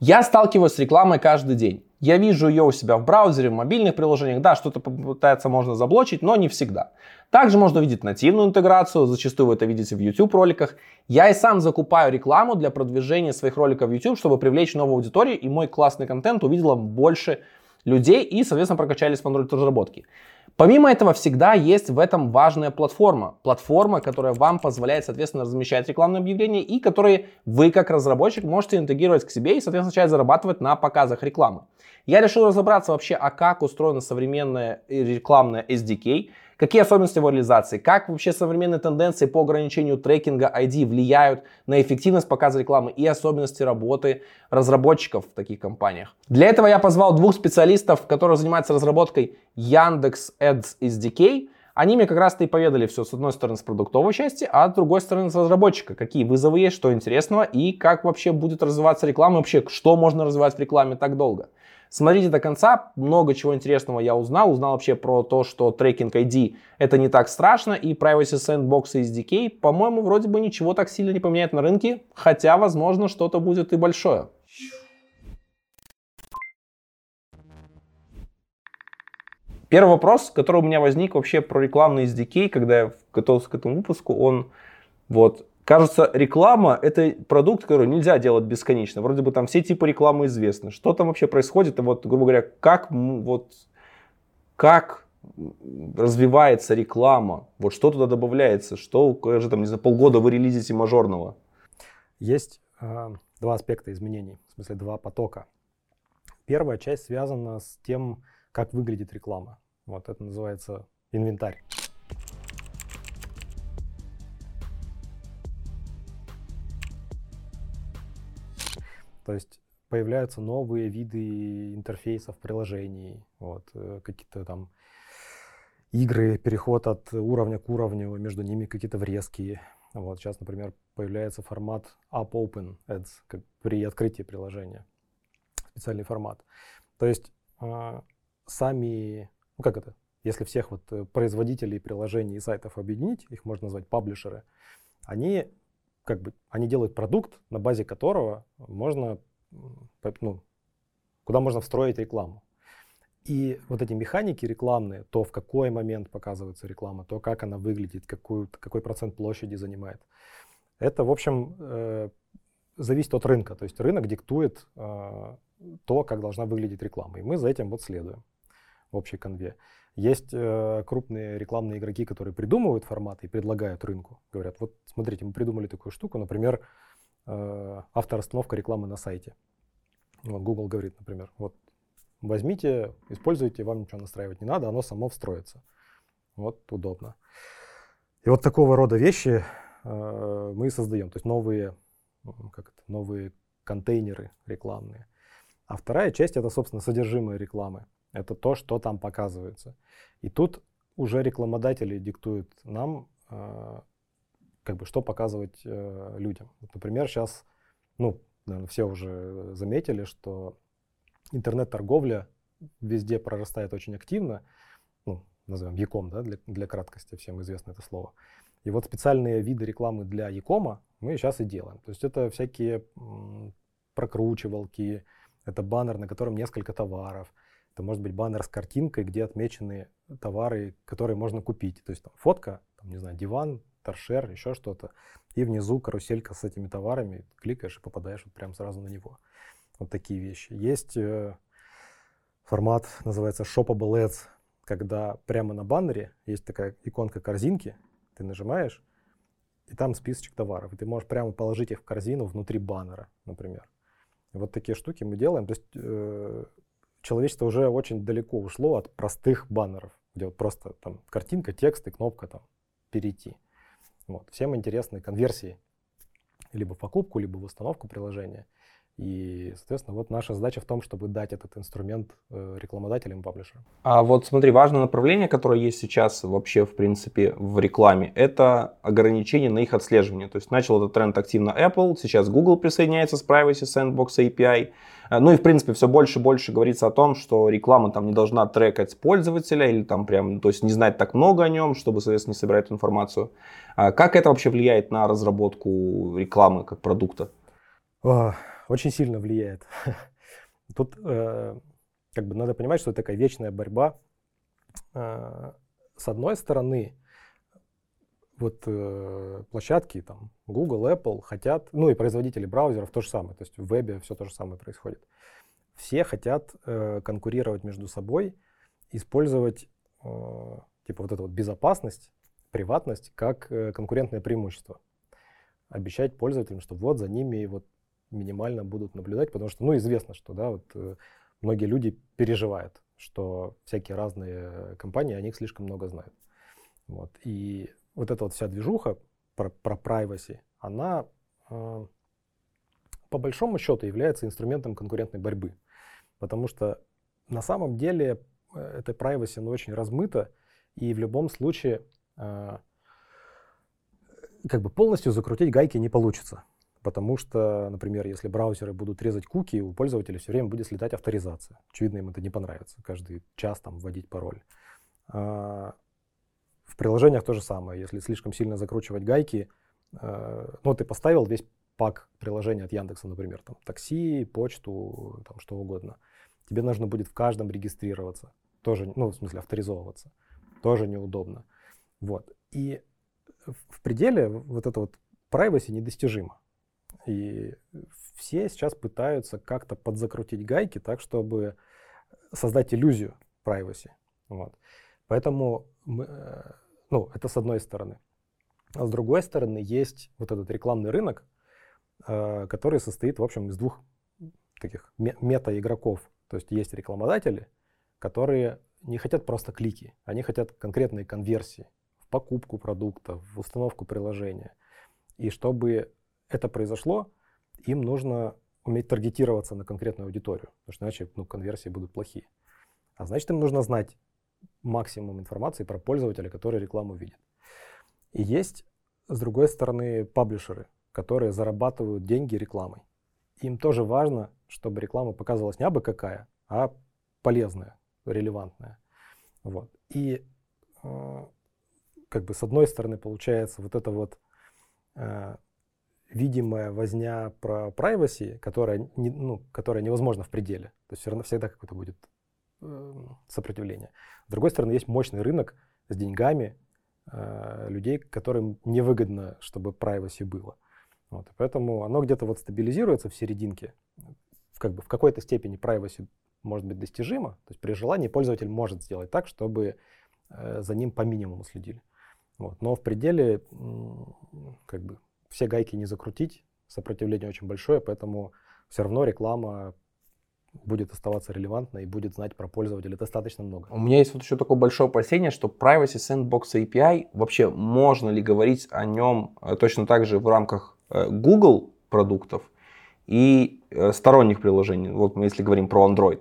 Я сталкиваюсь с рекламой каждый день. Я вижу ее у себя в браузере, в мобильных приложениях. Да, что-то попытается можно заблочить, но не всегда. Также можно увидеть нативную интеграцию, зачастую вы это видите в YouTube роликах. Я и сам закупаю рекламу для продвижения своих роликов в YouTube, чтобы привлечь новую аудиторию, и мой классный контент увидело больше людей и, соответственно, прокачались в Android разработке. Помимо этого, всегда есть в этом важная платформа. Платформа, которая вам позволяет, соответственно, размещать рекламные объявления и которые вы, как разработчик, можете интегрировать к себе и, соответственно, начать зарабатывать на показах рекламы. Я решил разобраться вообще, а как устроена современная рекламная SDK, Какие особенности его реализации? Как вообще современные тенденции по ограничению трекинга ID влияют на эффективность показа рекламы и особенности работы разработчиков в таких компаниях? Для этого я позвал двух специалистов, которые занимаются разработкой Яндекс Ads SDK. Они мне как раз-то и поведали все, с одной стороны, с продуктовой части, а с другой стороны, с разработчика. Какие вызовы есть, что интересного и как вообще будет развиваться реклама, вообще, что можно развивать в рекламе так долго. Смотрите до конца, много чего интересного я узнал. Узнал вообще про то, что трекинг ID это не так страшно, и Privacy Sandbox и SDK, по-моему, вроде бы ничего так сильно не поменяет на рынке, хотя, возможно, что-то будет и большое. Первый вопрос, который у меня возник вообще про рекламный SDK, когда я готовился к этому выпуску, он вот Кажется, реклама – это продукт, который нельзя делать бесконечно. Вроде бы там все типы рекламы известны. Что там вообще происходит? И вот, грубо говоря, как, вот, как развивается реклама? Вот что туда добавляется? Что, же там, не знаю, полгода вы релизите мажорного? Есть э, два аспекта изменений, в смысле два потока. Первая часть связана с тем, как выглядит реклама. Вот это называется инвентарь. То есть появляются новые виды интерфейсов приложений, вот, э, какие-то там игры, переход от уровня к уровню, между ними какие-то врезки. Вот сейчас, например, появляется формат Up Open Ads как при открытии приложения. Специальный формат. То есть э, сами, ну как это, если всех вот э, производителей приложений и сайтов объединить, их можно назвать паблишеры, они как бы они делают продукт, на базе которого можно, ну, куда можно встроить рекламу. И вот эти механики рекламные, то в какой момент показывается реклама, то как она выглядит, какую, какой процент площади занимает, это, в общем, э, зависит от рынка. То есть рынок диктует э, то, как должна выглядеть реклама. И мы за этим вот следуем в общей конве. Есть э, крупные рекламные игроки, которые придумывают форматы и предлагают рынку. Говорят, вот смотрите, мы придумали такую штуку, например, э, авторостановка рекламы на сайте. Вот Google говорит, например, вот возьмите, используйте, вам ничего настраивать не надо, оно само встроится. Вот удобно. И вот такого рода вещи э, мы создаем, то есть новые, как это, новые контейнеры рекламные. А вторая часть это, собственно, содержимое рекламы. Это то, что там показывается. И тут уже рекламодатели диктуют нам, э, как бы, что показывать э, людям. Вот, например, сейчас, ну, наверное, все уже заметили, что интернет-торговля везде прорастает очень активно. Ну, назовем Яком, да, для, для краткости, всем известно это слово. И вот специальные виды рекламы для Якома мы сейчас и делаем. То есть это всякие прокручивалки, это баннер, на котором несколько товаров – это может быть баннер с картинкой, где отмечены товары, которые можно купить. То есть там фотка, там, не знаю, диван, торшер, еще что-то. И внизу каруселька с этими товарами. Кликаешь и попадаешь вот прям сразу на него. Вот такие вещи. Есть э, формат, называется Shoppable Ads, когда прямо на баннере есть такая иконка корзинки, ты нажимаешь, и там списочек товаров. И ты можешь прямо положить их в корзину внутри баннера, например. Вот такие штуки мы делаем. То есть э, человечество уже очень далеко ушло от простых баннеров, где вот просто там картинка, текст и кнопка там перейти. Вот. Всем интересны конверсии либо покупку, либо установку приложения. И, соответственно, вот наша задача в том, чтобы дать этот инструмент э, рекламодателям и паблишерам. А вот смотри, важное направление, которое есть сейчас вообще, в принципе, в рекламе, это ограничение на их отслеживание. То есть начал этот тренд активно Apple, сейчас Google присоединяется с Privacy Sandbox API. Э, ну и, в принципе, все больше и больше говорится о том, что реклама там не должна трекать пользователя или там прям, то есть не знать так много о нем, чтобы, соответственно, не собирать информацию. А как это вообще влияет на разработку рекламы как продукта? Очень сильно влияет. Тут э, как бы надо понимать, что это такая вечная борьба. Э, с одной стороны, вот э, площадки там Google, Apple хотят, ну и производители браузеров то же самое, то есть в вебе все то же самое происходит. Все хотят конкурировать между собой, использовать типа вот эту вот безопасность, приватность как конкурентное преимущество. Обещать пользователям, что вот за ними вот минимально будут наблюдать, потому что, ну, известно, что, да, вот э, многие люди переживают, что всякие разные компании о них слишком много знают. Вот. И вот эта вот вся движуха про, про она э, по большому счету является инструментом конкурентной борьбы. Потому что на самом деле э, эта privacy она очень размыта, и в любом случае э, как бы полностью закрутить гайки не получится. Потому что, например, если браузеры будут резать куки, у пользователя все время будет слетать авторизация. Очевидно, им это не понравится. Каждый час там вводить пароль. А, в приложениях то же самое. Если слишком сильно закручивать гайки, э, ну, ты поставил весь пак приложения от Яндекса, например, там, такси, почту, там, что угодно. Тебе нужно будет в каждом регистрироваться. Тоже, ну, в смысле, авторизовываться. Тоже неудобно. Вот. И в пределе вот это вот privacy недостижимо. И все сейчас пытаются как-то подзакрутить гайки так, чтобы создать иллюзию privacy. Вот. Поэтому, мы, э, ну, это с одной стороны. А с другой стороны, есть вот этот рекламный рынок, э, который состоит, в общем, из двух таких мета-игроков. То есть есть рекламодатели, которые не хотят просто клики, они хотят конкретные конверсии в покупку продукта, в установку приложения. И чтобы это произошло, им нужно уметь таргетироваться на конкретную аудиторию, потому что иначе ну, конверсии будут плохие. А значит, им нужно знать максимум информации про пользователя, который рекламу видит. И есть, с другой стороны, паблишеры, которые зарабатывают деньги рекламой. Им тоже важно, чтобы реклама показывалась не абы какая, а полезная, релевантная. Вот. И э, как бы с одной стороны получается вот это вот э, видимая возня про privacy, которая, не, ну, которая невозможна в пределе. То есть все равно всегда какое-то будет э, сопротивление. С другой стороны, есть мощный рынок с деньгами э, людей, которым невыгодно, чтобы privacy было. Вот, и поэтому оно где-то вот стабилизируется в серединке. Как бы, в какой-то степени privacy может быть достижимо. То есть при желании пользователь может сделать так, чтобы э, за ним по минимуму следили. Вот. Но в пределе как бы, все гайки не закрутить, сопротивление очень большое, поэтому все равно реклама будет оставаться релевантной и будет знать про пользователя достаточно много. У меня есть вот еще такое большое опасение, что Privacy Sandbox API, вообще можно ли говорить о нем э, точно так же в рамках э, Google продуктов и э, сторонних приложений, вот мы если говорим про Android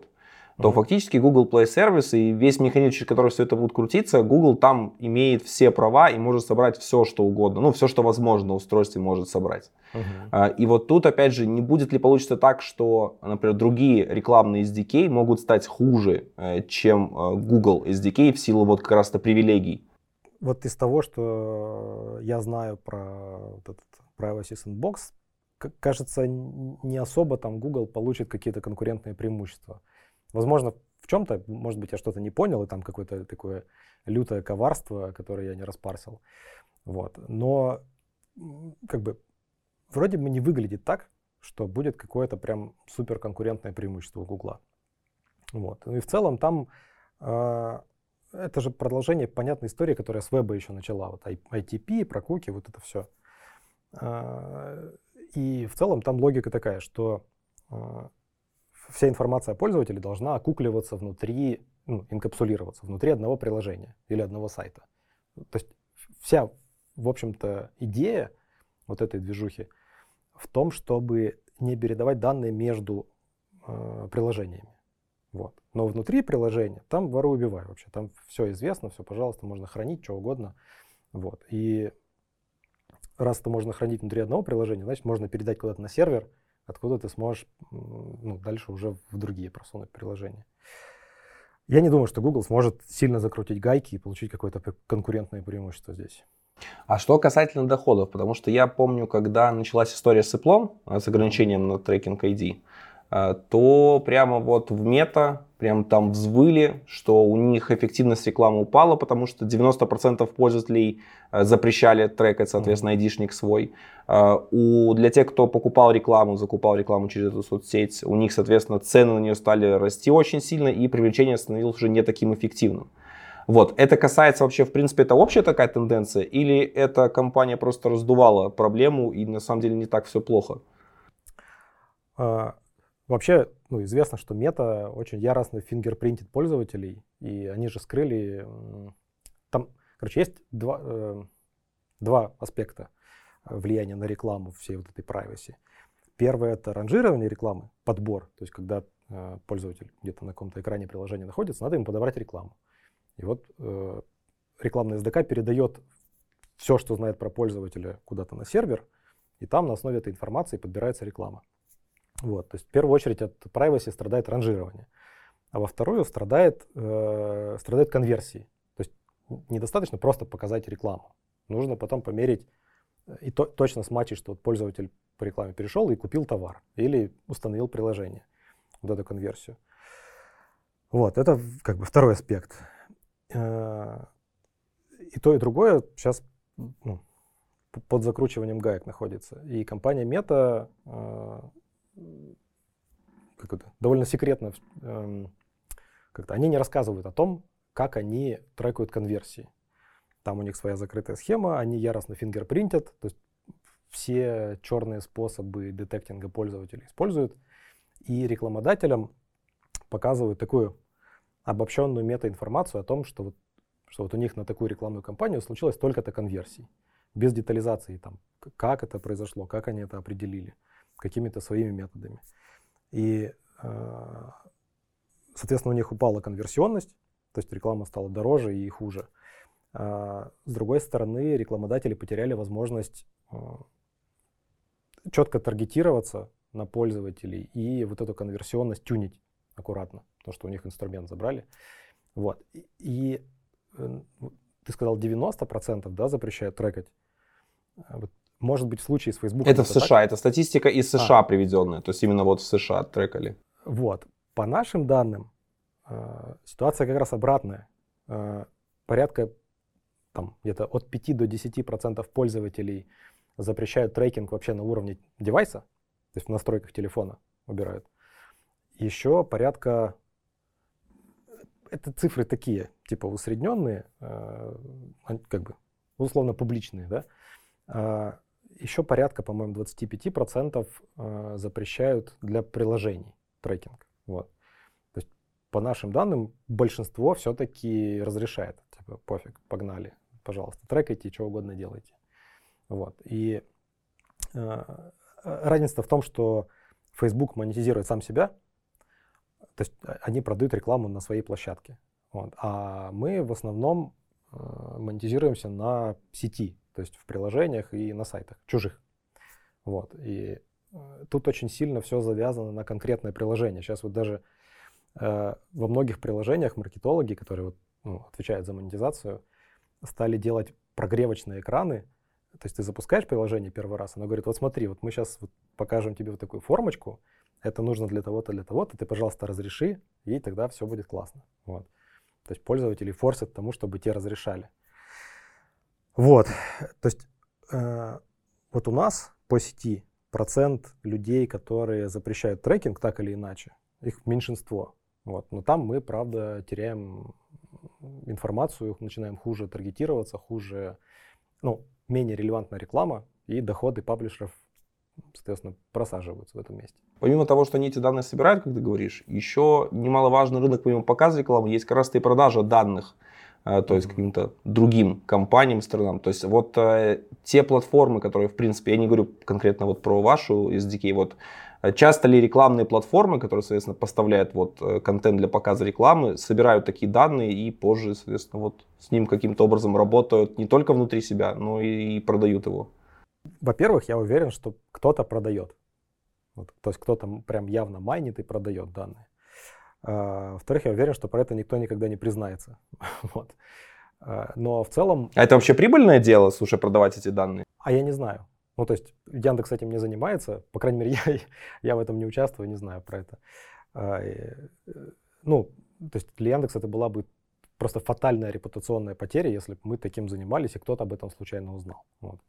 то фактически Google Play Service и весь механизм, через который все это будет крутиться, Google там имеет все права и может собрать все, что угодно. Ну, все, что возможно на устройстве может собрать. Uh-huh. И вот тут, опять же, не будет ли получиться так, что, например, другие рекламные SDK могут стать хуже, э, чем э, Google SDK в силу вот как раз-то привилегий? Вот из того, что я знаю про вот этот Privacy Sandbox, кажется, не особо там Google получит какие-то конкурентные преимущества. Возможно, в чем-то, может быть, я что-то не понял, и там какое-то такое лютое коварство, которое я не распарсил. Вот. Но как бы вроде бы не выглядит так, что будет какое-то прям супер конкурентное преимущество у Гугла. Вот. Ну и в целом там э, это же продолжение понятной истории, которая с веба еще начала. Вот ITP, про куки, вот это все. Э, а, и в целом там логика такая, что э, вся информация о пользователе должна окукливаться внутри, ну, инкапсулироваться внутри одного приложения или одного сайта. То есть вся, в общем-то, идея вот этой движухи в том, чтобы не передавать данные между э, приложениями. Вот. Но внутри приложения там вору убивай вообще. Там все известно, все, пожалуйста, можно хранить, что угодно. Вот. И раз это можно хранить внутри одного приложения, значит, можно передать куда-то на сервер, откуда ты сможешь ну, дальше уже в другие просунуть приложения. Я не думаю, что Google сможет сильно закрутить гайки и получить какое-то конкурентное преимущество здесь. А что касательно доходов, потому что я помню, когда началась история с Apple, с ограничением на трекинг ID, э, то прямо вот в мета прям там взвыли, что у них эффективность рекламы упала, потому что 90% пользователей э, запрещали трекать, соответственно, айдишник свой. Э, у, для тех, кто покупал рекламу, закупал рекламу через эту соцсеть, у них, соответственно, цены на нее стали расти очень сильно, и привлечение становилось уже не таким эффективным. Вот, это касается вообще, в принципе, это общая такая тенденция, или эта компания просто раздувала проблему, и на самом деле не так все плохо? Вообще, ну, известно, что мета очень яростно фингерпринтит пользователей, и они же скрыли... Там, короче, есть два, э, два аспекта влияния на рекламу всей вот этой privacy. Первое — это ранжирование рекламы, подбор, то есть когда э, пользователь где-то на каком-то экране приложения находится, надо ему подобрать рекламу. И вот э, рекламный SDK передает все, что знает про пользователя, куда-то на сервер, и там на основе этой информации подбирается реклама. Вот, то есть в первую очередь от privacy страдает ранжирование, а во вторую страдает, э, страдает конверсии. То есть недостаточно просто показать рекламу. Нужно потом померить э, и то, точно смачить, что вот пользователь по рекламе перешел и купил товар или установил приложение, вот эту конверсию. Вот, это как бы второй аспект. Э, и то, и другое сейчас ну, под закручиванием гаек находится. И компания Meta э, как это, довольно секретно, эм, как-то они не рассказывают о том, как они трекают конверсии. Там у них своя закрытая схема, они яростно фингерпринтят, то есть все черные способы детектинга пользователей используют, и рекламодателям показывают такую обобщенную метаинформацию о том, что вот, что вот у них на такую рекламную кампанию случилось столько-то конверсий, без детализации, там, как это произошло, как они это определили, какими-то своими методами. И, э, соответственно, у них упала конверсионность, то есть реклама стала дороже и хуже. А, с другой стороны, рекламодатели потеряли возможность э, четко таргетироваться на пользователей и вот эту конверсионность тюнить аккуратно потому что у них инструмент забрали. Вот. И, э, ты сказал 90% да, запрещают трекать. Вот, может быть, в случае с Facebook. Это в США, так? это статистика из США а. приведенная, то есть именно вот в США трекали. Вот. По нашим данным, э, ситуация как раз обратная. Э, порядка там, где-то от 5 до 10% пользователей запрещают трекинг вообще на уровне девайса, то есть в настройках телефона убирают. Еще порядка это цифры такие, типа усредненные, э, как бы условно публичные, да. Еще порядка, по-моему, 25% э, запрещают для приложений трекинг. Вот. То есть по нашим данным большинство все-таки разрешает. Типа пофиг, погнали, пожалуйста, трекайте, что угодно делайте. Вот. И э, разница в том, что Facebook монетизирует сам себя, то есть а, они продают рекламу на своей площадке. Вот. А мы в основном э, монетизируемся на сети, то есть в приложениях и на сайтах чужих. Вот. И э, тут очень сильно все завязано на конкретное приложение. Сейчас вот даже э, во многих приложениях маркетологи, которые вот, ну, отвечают за монетизацию, стали делать прогревочные экраны. То есть ты запускаешь приложение первый раз, оно говорит, вот смотри, вот мы сейчас вот покажем тебе вот такую формочку, это нужно для того-то, для того-то, ты, пожалуйста, разреши, и тогда все будет классно. Вот. То есть пользователи форсят тому, чтобы те разрешали. Вот, то есть э, вот у нас по сети процент людей, которые запрещают трекинг так или иначе, их меньшинство. Вот. Но там мы, правда, теряем информацию, начинаем хуже таргетироваться, хуже, ну, менее релевантная реклама, и доходы паблишеров соответственно, просаживаются в этом месте. Помимо того, что они эти данные собирают, как ты говоришь, еще немаловажный рынок, помимо показа рекламы, есть как раз и продажа данных, то есть каким-то другим компаниям, странам. То есть вот э, те платформы, которые, в принципе, я не говорю конкретно вот про вашу SDK, вот э, часто ли рекламные платформы, которые, соответственно, поставляют вот контент для показа рекламы, собирают такие данные и позже, соответственно, вот с ним каким-то образом работают не только внутри себя, но и продают его? Во-первых, я уверен, что кто-то продает. Вот, то есть кто-то прям явно майнит и продает данные. А, во-вторых, я уверен, что про это никто никогда не признается. вот. Э, но в целом... А это вообще прибыльное дело, слушай, продавать эти данные? А я не знаю. Ну, то есть Яндекс этим не занимается, по крайней мере, я, я в этом не участвую, не знаю про это. А, ну, то есть для Яндекса это была бы просто фатальная репутационная потеря, если бы мы таким занимались, и кто-то об этом случайно узнал. Вот.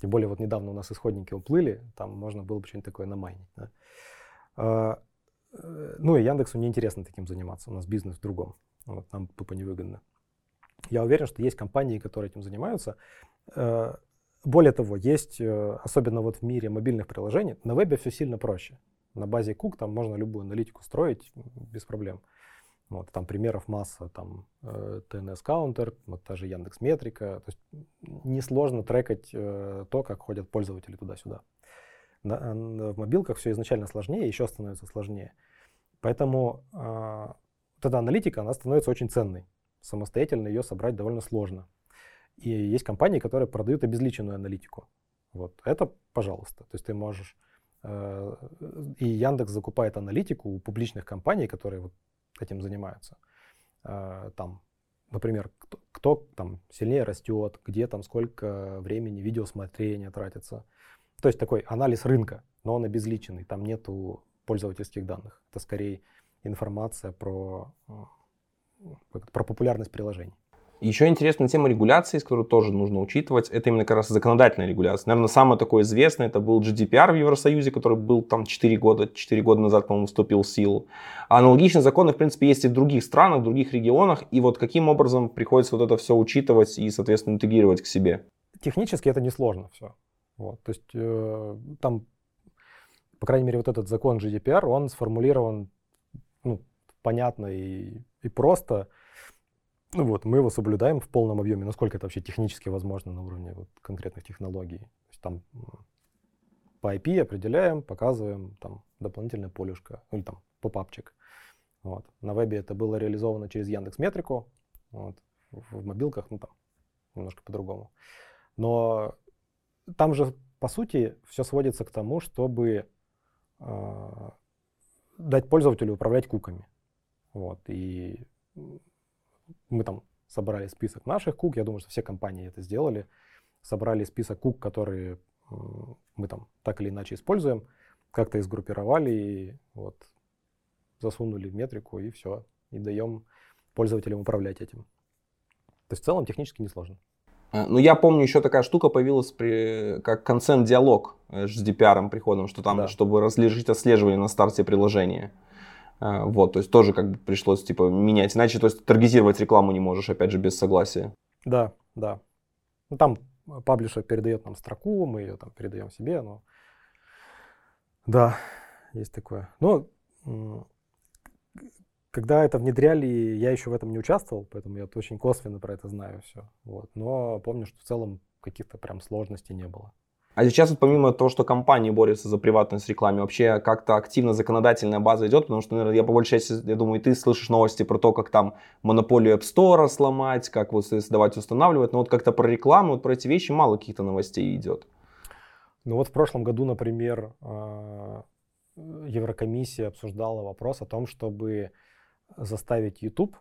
Тем более вот недавно у нас исходники уплыли, там можно было бы что-нибудь такое намайнить. Да? Ну и Яндексу неинтересно таким заниматься, у нас бизнес в другом, вот, нам тупо невыгодно. Я уверен, что есть компании, которые этим занимаются. Э, более того, есть, э, особенно вот в мире мобильных приложений, на вебе все сильно проще. На базе Cook там можно любую аналитику строить без проблем. Вот, там примеров масса, там э, TNS Counter, вот та же Яндекс Метрика. То есть несложно трекать э, то, как ходят пользователи туда-сюда. В мобилках все изначально сложнее, еще становится сложнее. Поэтому э, вот эта аналитика, она становится очень ценной. Самостоятельно ее собрать довольно сложно. И есть компании, которые продают обезличенную аналитику. Вот это, пожалуйста. То есть ты можешь... Э, и Яндекс закупает аналитику у публичных компаний, которые вот этим занимаются. Э, там, например, кто, кто там сильнее растет, где там сколько времени видеосмотрения тратится. То есть такой анализ рынка, но он обезличенный. Там нету пользовательских данных. Это скорее информация про, э, про популярность приложений. Еще интересная тема регуляции, которую тоже нужно учитывать, это именно как раз законодательная регуляция. Наверное, самое такое известное, это был GDPR в Евросоюзе, который был там 4 года, 4 года назад, по-моему, вступил в силу. А аналогичные законы, в принципе, есть и в других странах, в других регионах. И вот каким образом приходится вот это все учитывать и, соответственно, интегрировать к себе? Технически это несложно все. Вот, то есть э, там, по крайней мере, вот этот закон GDPR, он сформулирован ну, понятно и, и просто. Ну вот, мы его соблюдаем в полном объеме, насколько это вообще технически возможно на уровне вот конкретных технологий. То есть там по IP определяем, показываем там дополнительное полюшко, или там попапчик. Вот. На вебе это было реализовано через Яндекс Метрику, вот. в мобилках, ну там немножко по-другому. Но там же, по сути, все сводится к тому, чтобы э, дать пользователю управлять куками. Вот. И мы там собрали список наших кук, я думаю, что все компании это сделали, собрали список кук, которые мы там так или иначе используем, как-то их сгруппировали и вот засунули в метрику и все, и даем пользователям управлять этим. То есть в целом технически несложно. Э, ну, я помню, еще такая штука появилась при, как консент-диалог э, с DPR приходом, что там, да. чтобы разрешить отслеживание на старте приложения. А, вот, то есть тоже как бы пришлось типа менять. Иначе, то есть таргетировать рекламу не можешь, опять же, без согласия. Да, да. Ну, там паблишер передает нам строку, мы ее там передаем себе, но да, есть такое. Но когда это внедряли, я еще в этом не участвовал, поэтому я очень косвенно про это знаю все. Вот. Но помню, что в целом каких-то прям сложностей не было. А сейчас вот помимо того, что компании борются за приватность рекламы, вообще как-то активно законодательная база идет, потому что, наверное, я по большей части, я думаю, ты слышишь новости про то, как там монополию App Store сломать, как вот создавать, устанавливать, но вот как-то про рекламу, вот про эти вещи мало каких-то новостей идет. Ну вот в прошлом году, например, а, Еврокомиссия обсуждала вопрос о том, чтобы заставить YouTube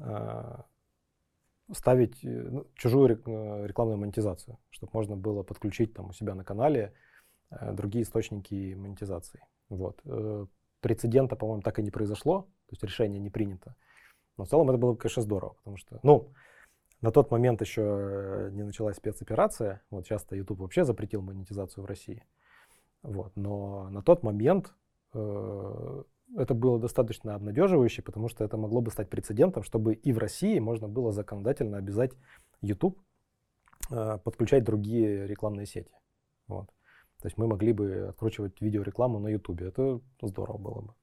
а, ставить э, ну, чужую э, рекламную монетизацию, чтобы можно было подключить там у себя на канале э, другие источники монетизации. Вот. Прецедента, по-моему, так и не произошло, то есть решение не принято. Но в целом это было бы, конечно, здорово, потому что, ну, на тот момент еще не началась спецоперация. Вот часто YouTube вообще запретил монетизацию в России. Вот. Но на тот момент это было достаточно обнадеживающе, потому что это могло бы стать прецедентом, чтобы и в России можно было законодательно обязать YouTube э, подключать другие рекламные сети. Вот. То есть мы могли бы откручивать видеорекламу на YouTube. Это здорово было бы.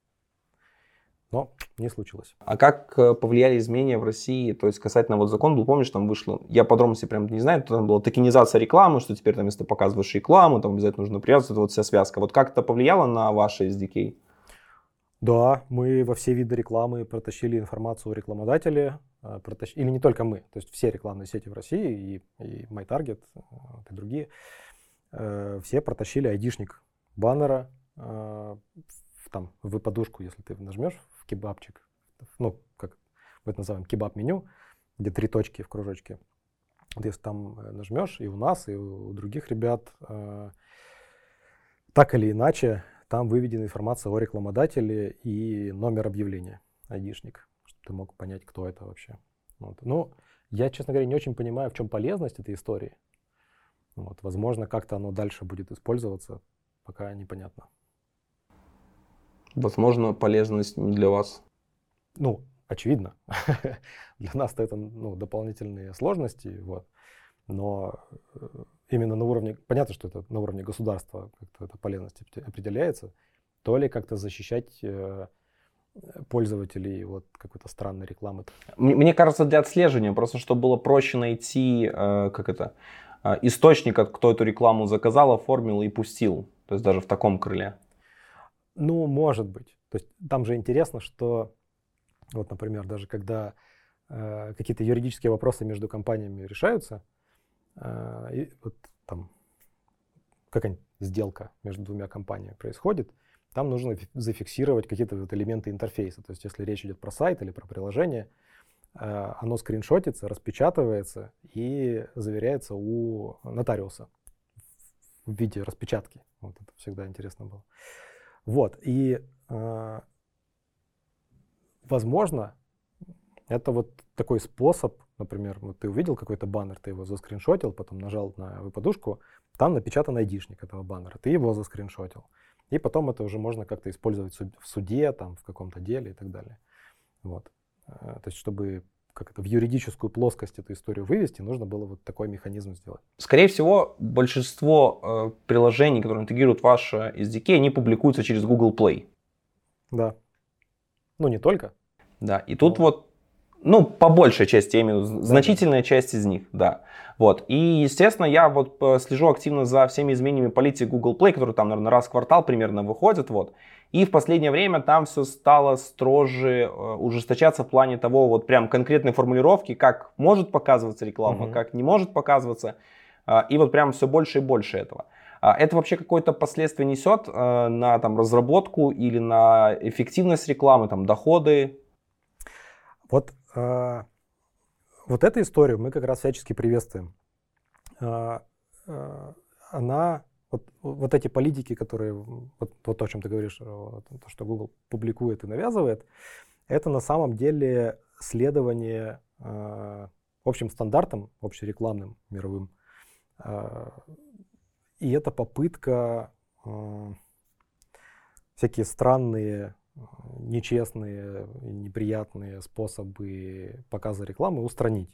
Но не случилось. А как э, повлияли изменения в России? То есть касательно вот закон был, помнишь, там вышло, я подробности прям не знаю, там была токенизация рекламы, что теперь там, если ты показываешь рекламу, там обязательно нужно привязываться, вот вся связка. Вот как это повлияло на ваши SDK? Да, мы во все виды рекламы протащили информацию о рекламодателе, а, протащ... или не только мы, то есть все рекламные сети в России, и, и MyTarget, и другие, э, все протащили айдишник баннера э, там, в подушку, если ты нажмешь в кебабчик, ну, как мы это называем, кебаб-меню, где три точки в кружочке. Вот если там э, нажмешь, и у нас, и у других ребят, э, так или иначе, там выведена информация о рекламодателе и номер объявления, айдишник, чтобы ты мог понять, кто это вообще. Вот. Ну, я, честно говоря, не очень понимаю, в чем полезность этой истории. Вот. Возможно, как-то оно дальше будет использоваться, пока непонятно. Возможно, полезность не для вас. Ну, очевидно. для нас-то это ну, дополнительные сложности. Вот. Но э, именно на уровне, понятно, что это на уровне государства как-то эта полезность определяется, то ли как-то защищать э, пользователей от какой-то странной рекламы. Мне кажется, для отслеживания, просто чтобы было проще найти, э, как это, э, источник, кто эту рекламу заказал, оформил и пустил. То есть даже в таком крыле. Ну, может быть. То есть там же интересно, что вот, например, даже когда э, какие-то юридические вопросы между компаниями решаются, и вот там какая-нибудь сделка между двумя компаниями происходит, там нужно зафиксировать какие-то вот элементы интерфейса. То есть если речь идет про сайт или про приложение, э, оно скриншотится, распечатывается и заверяется у нотариуса в виде распечатки. Вот это всегда интересно было. Вот, и э, возможно, это вот такой способ, например, вот ты увидел какой-то баннер, ты его заскриншотил, потом нажал на подушку, там напечатан айдишник этого баннера, ты его заскриншотил. И потом это уже можно как-то использовать в суде, там, в каком-то деле и так далее. Вот. Э, то есть, чтобы как это, в юридическую плоскость эту историю вывести, нужно было вот такой механизм сделать. Скорее всего, большинство э, приложений, которые интегрируют ваши SDK, они публикуются через Google Play. Да. Ну, не только. Да, и тут вот ну, по большей части, я имею в виду, значительная часть из них, да. Вот. И, естественно, я вот э, слежу активно за всеми изменениями политики Google Play, которые там, наверное, раз в квартал примерно выходят, вот. И в последнее время там все стало строже, э, ужесточаться в плане того, вот прям конкретной формулировки, как может показываться реклама, угу. как не может показываться. А, и вот прям все больше и больше этого. А это вообще какое-то последствие несет э, на там, разработку или на эффективность рекламы, там, доходы? Вот вот эту историю мы как раз всячески приветствуем. А, а, она, вот, вот эти политики, которые, вот, вот о чем ты говоришь, то, что Google публикует и навязывает, это на самом деле следование общим стандартам, общерекламным, мировым. И это попытка всякие странные нечестные, неприятные способы показа рекламы устранить.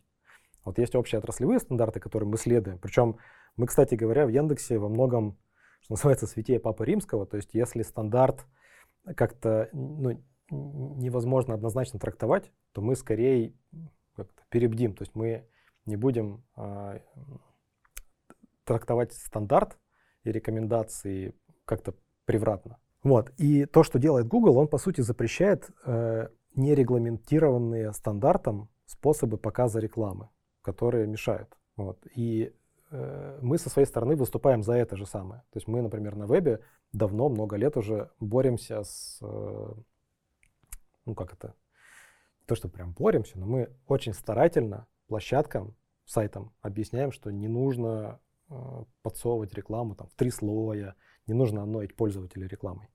Вот есть общие отраслевые стандарты, которые мы следуем. Причем мы, кстати говоря, в Яндексе во многом, что называется, святее Папы Римского. То есть если стандарт как-то ну, невозможно однозначно трактовать, то мы скорее перебдим. То есть мы не будем э, трактовать стандарт и рекомендации как-то превратно. Вот. И то, что делает Google, он по сути запрещает э, нерегламентированные стандартом способы показа рекламы, которые мешают. Вот. И э, мы со своей стороны выступаем за это же самое. То есть мы, например, на вебе давно, много лет уже боремся с, э, ну как это, то, что прям боремся, но мы очень старательно площадкам, сайтам объясняем, что не нужно э, подсовывать рекламу там, в три слоя, не нужно анноить пользователя рекламой.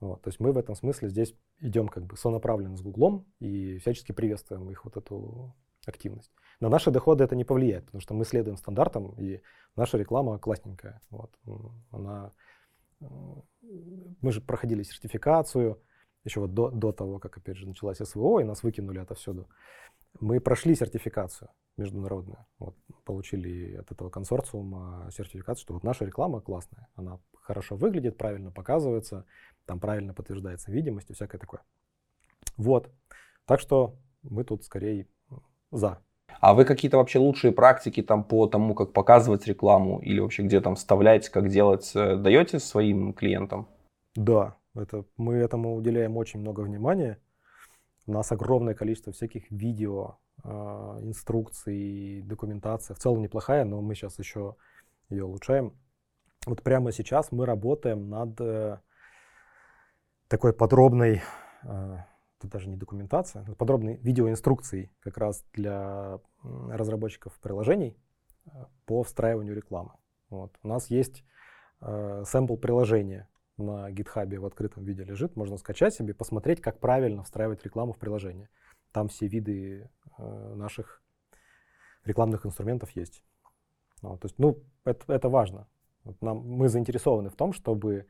Вот, то есть мы в этом смысле здесь идем как бы сонаправленно с Гуглом и всячески приветствуем их вот эту активность. На наши доходы это не повлияет, потому что мы следуем стандартам, и наша реклама классненькая. Вот. Она, э, мы же проходили сертификацию, еще вот до, до того, как, опять же, началась СВО, и нас выкинули отовсюду. Мы прошли сертификацию международную, вот, получили от этого консорциума сертификацию, что вот наша реклама классная, она хорошо выглядит, правильно показывается, там правильно подтверждается видимость и всякое такое. Вот. Так что мы тут скорее за. А вы какие-то вообще лучшие практики там по тому, как показывать рекламу или вообще где там вставлять, как делать, э, даете своим клиентам? Да, это, мы этому уделяем очень много внимания. У нас огромное количество всяких видео, инструкций, документация. В целом неплохая, но мы сейчас еще ее улучшаем. Вот прямо сейчас мы работаем над э, такой подробной, это даже не документация, это подробные видеоинструкции как раз для разработчиков приложений э, по встраиванию рекламы. Вот. У нас есть э, сэмпл приложения на GitHub в открытом виде лежит, можно скачать себе, посмотреть, как правильно встраивать рекламу в приложение. Там все виды наших рекламных инструментов есть. Вот, то есть, ну, это, это важно. Вот нам, мы заинтересованы в том, чтобы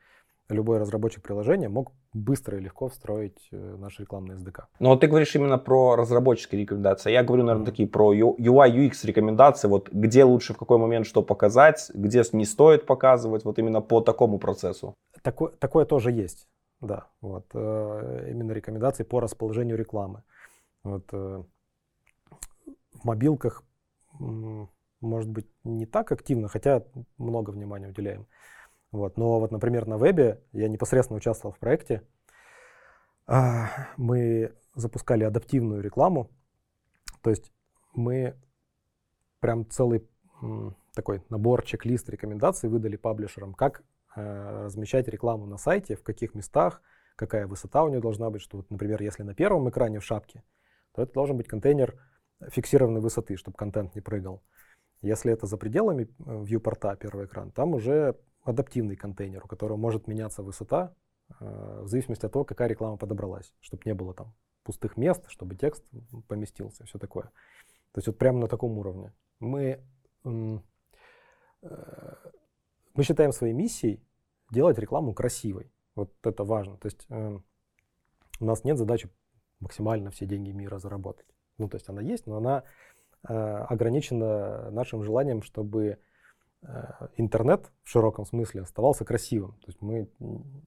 любой разработчик приложения мог быстро и легко встроить э, наш рекламный SDK. Но вот ты говоришь именно про разработческие рекомендации. Я говорю, наверное, такие про UI, UX рекомендации. Вот где лучше в какой момент что показать, где не стоит показывать, вот именно по такому процессу. Такое, такое тоже есть, да. Вот, э, именно рекомендации по расположению рекламы. Вот, э, в мобилках может быть не так активно, хотя много внимания уделяем. Вот. Но вот, например, на вебе я непосредственно участвовал в проекте. А, мы запускали адаптивную рекламу. То есть мы прям целый такой набор, чек-лист рекомендаций выдали паблишерам, как э, размещать рекламу на сайте, в каких местах, какая высота у нее должна быть, что, вот, например, если на первом экране в шапке, то это должен быть контейнер фиксированной высоты, чтобы контент не прыгал. Если это за пределами э, viewport первый экран, там уже адаптивный контейнер, у которого может меняться высота э, в зависимости от того, какая реклама подобралась, чтобы не было там пустых мест, чтобы текст поместился, все такое. То есть вот прямо на таком уровне. Мы, э, мы считаем своей миссией делать рекламу красивой. Вот это важно. То есть э, у нас нет задачи максимально все деньги мира заработать. Ну, то есть она есть, но она ограничена нашим желанием, чтобы Э, интернет в широком смысле оставался красивым. То есть мы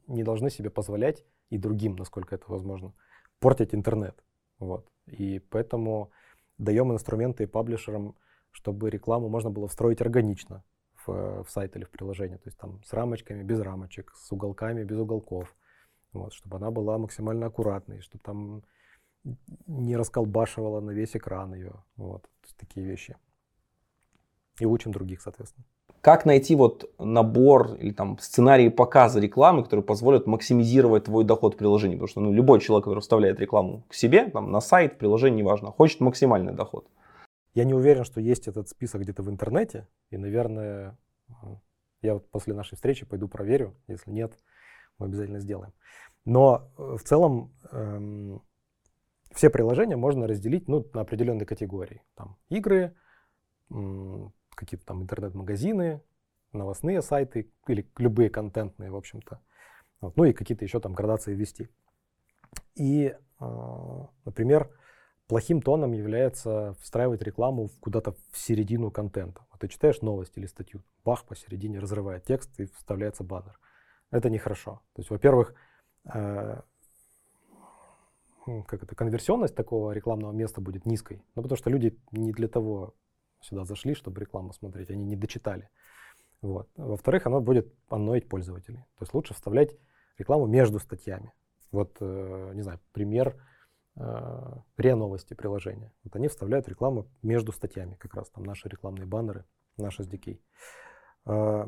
не должны себе позволять и другим, насколько это возможно, портить интернет. Вот. И поэтому даем инструменты паблишерам, чтобы рекламу можно было встроить органично в, в сайт или в приложение. То есть там с рамочками, без рамочек, с уголками, без уголков. Вот, чтобы она была максимально аккуратной, чтобы там не расколбашивала на весь экран ее. Вот, такие вещи. И учим других, соответственно. Как найти вот набор или там сценарии показа рекламы, которые позволят максимизировать твой доход в приложении? Потому что ну, любой человек, который вставляет рекламу к себе, там, на сайт, приложение, неважно, хочет максимальный доход. Я не уверен, что есть этот список где-то в интернете. И, наверное, я вот после нашей встречи пойду проверю. Если нет, мы обязательно сделаем. Но э, в целом эм, все приложения можно разделить ну, на определенные категории. Там игры, какие-то там интернет-магазины, новостные сайты или любые контентные, в общем-то. Вот. Ну и какие-то еще там градации ввести. И, а, например, плохим тоном является встраивать рекламу куда-то в середину контента. Вот ты читаешь новость или статью, бах, посередине разрывает текст и вставляется баннер. Это нехорошо. То есть, во-первых, а, как это, конверсионность такого рекламного места будет низкой. Ну, потому что люди не для того сюда зашли, чтобы рекламу смотреть, они не дочитали. Вот. Во-вторых, оно будет анноить пользователей. То есть лучше вставлять рекламу между статьями. Вот, э, не знаю, пример э, РИА Новости приложения. Вот они вставляют рекламу между статьями, как раз там наши рекламные баннеры, наш SDK. Э,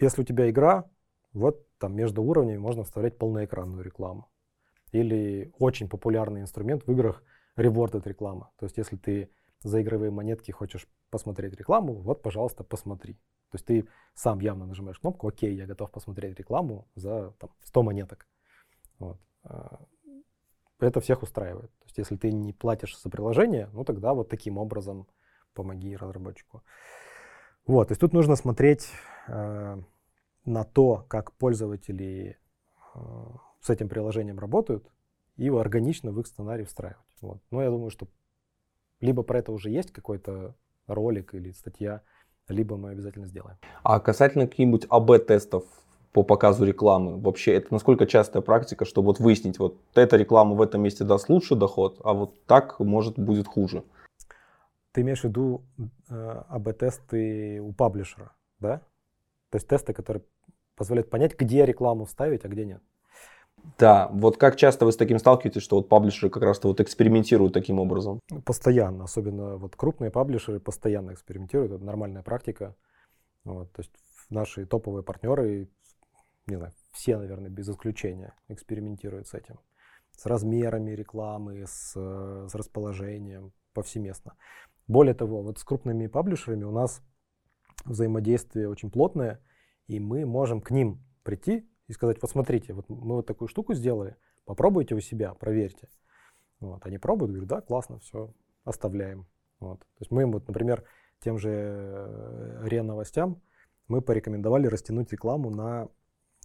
если у тебя игра, вот там между уровнями можно вставлять полноэкранную рекламу. Или очень популярный инструмент в играх rewarded реклама. То есть если ты за игровые монетки хочешь посмотреть рекламу, вот, пожалуйста, посмотри. То есть ты сам явно нажимаешь кнопку, окей, я готов посмотреть рекламу за там, 100 монеток. Вот. А, это всех устраивает. То есть если ты не платишь за приложение, ну тогда вот таким образом помоги разработчику. Вот, то есть тут нужно смотреть э, на то, как пользователи э, с этим приложением работают, и органично в их сценарий встраивать. Вот. Но я думаю, что либо про это уже есть какой-то ролик или статья, либо мы обязательно сделаем. А касательно каких-нибудь АБ-тестов по показу рекламы, вообще это насколько частая практика, чтобы вот выяснить, вот эта реклама в этом месте даст лучший доход, а вот так может будет хуже? Ты имеешь в виду э, АБ-тесты у паблишера, да? То есть тесты, которые позволяют понять, где рекламу вставить, а где нет. Да, вот как часто вы с таким сталкиваетесь, что вот паблишеры как раз-то вот экспериментируют таким образом? Постоянно, особенно вот крупные паблишеры постоянно экспериментируют, это нормальная практика. Вот, то есть наши топовые партнеры, не знаю, все, наверное, без исключения экспериментируют с этим. С размерами рекламы, с, с расположением, повсеместно. Более того, вот с крупными паблишерами у нас взаимодействие очень плотное, и мы можем к ним прийти и сказать, вот смотрите, вот мы вот такую штуку сделали, попробуйте у себя, проверьте. Вот. Они пробуют, говорят, да, классно, все, оставляем. Вот. То есть мы им, вот, например, тем же э, РЕН новостям мы порекомендовали растянуть рекламу на,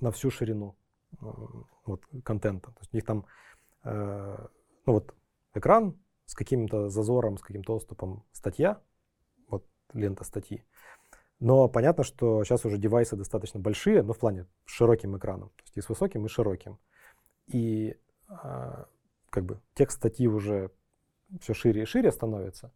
на всю ширину э, вот, контента. То есть у них там э, ну вот, экран с каким-то зазором, с каким-то доступом статья, вот лента статьи. Но понятно, что сейчас уже девайсы достаточно большие, но в плане с широким экраном, то есть и с высоким, и широким. И э, как бы текст статьи уже все шире и шире становится,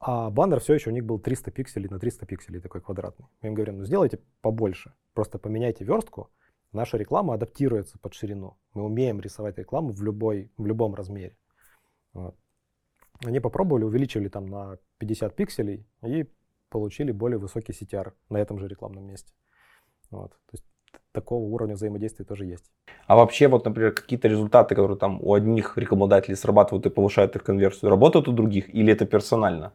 а баннер все еще у них был 300 пикселей на 300 пикселей такой квадратный. Мы им говорим, ну сделайте побольше, просто поменяйте верстку, наша реклама адаптируется под ширину. Мы умеем рисовать рекламу в, любой, в любом размере. Вот. Они попробовали, увеличили там на 50 пикселей и получили более высокий CTR на этом же рекламном месте. Вот. То есть такого уровня взаимодействия тоже есть. А вообще, вот, например, какие-то результаты, которые там у одних рекламодателей срабатывают и повышают их конверсию, работают у других или это персонально?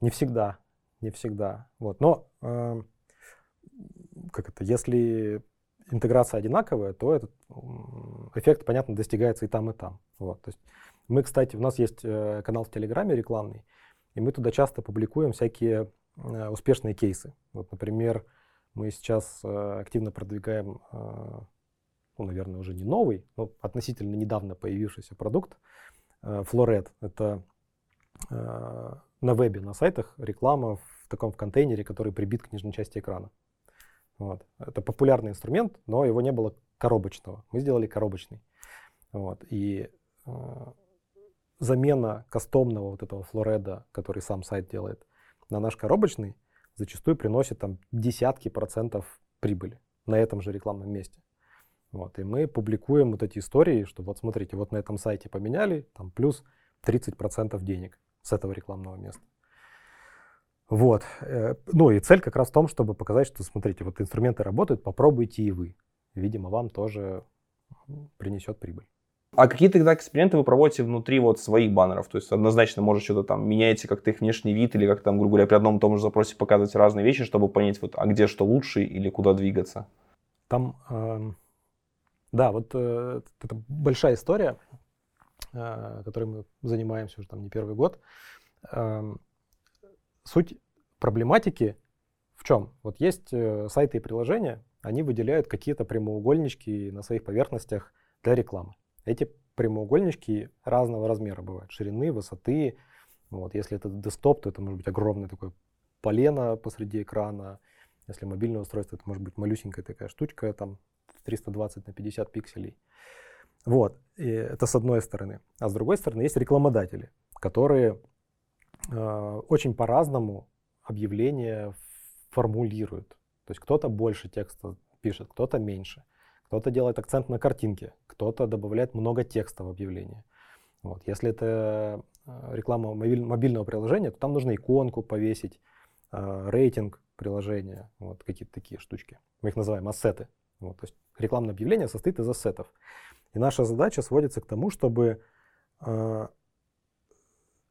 Не всегда, не всегда. Вот. Но э, как это, если интеграция одинаковая, то этот эффект, понятно, достигается и там, и там. Вот. То есть мы, кстати, у нас есть э, канал в Телеграме рекламный, и мы туда часто публикуем всякие успешные кейсы. Вот, например, мы сейчас э, активно продвигаем, ну, наверное, уже не новый, но относительно недавно появившийся продукт Flored. Это на вебе, на сайтах реклама в таком контейнере, который прибит к нижней части экрана. Вот. Это популярный инструмент, но его не было коробочного. Мы сделали коробочный. Вот. И э, замена кастомного вот этого флореда, который сам сайт делает, на наш коробочный зачастую приносит там десятки процентов прибыли на этом же рекламном месте. Вот. И мы публикуем вот эти истории, что вот смотрите, вот на этом сайте поменяли, там плюс 30% денег с этого рекламного места. Вот. Э, ну и цель как раз в том, чтобы показать, что, смотрите, вот инструменты работают, попробуйте и вы. Видимо, вам тоже принесет прибыль. А какие тогда эксперименты вы проводите внутри вот своих баннеров? То есть однозначно, может, что-то там меняете как-то их внешний вид или как там, грубо говоря, при одном и том же запросе показывать разные вещи, чтобы понять, вот, а где что лучше или куда двигаться? Там, э, да, вот э, это большая история, э, которой мы занимаемся уже там не первый год. Э, суть проблематики в чем? Вот есть э, сайты и приложения, они выделяют какие-то прямоугольнички на своих поверхностях для рекламы. Эти прямоугольнички разного размера бывают, ширины, высоты. Вот. Если это десктоп, то это может быть огромное такое полено посреди экрана. Если мобильное устройство, это может быть малюсенькая такая штучка, там 320 на 50 пикселей. Вот, и это с одной стороны. А с другой стороны есть рекламодатели, которые Э, очень по-разному объявления формулируют. То есть кто-то больше текста пишет, кто-то меньше. Кто-то делает акцент на картинке, кто-то добавляет много текста в объявление. Вот. Если это э, реклама мобильного приложения, то там нужно иконку повесить, э, рейтинг приложения, вот какие-то такие штучки. Мы их называем ассеты. Вот. То есть рекламное объявление состоит из ассетов. И наша задача сводится к тому, чтобы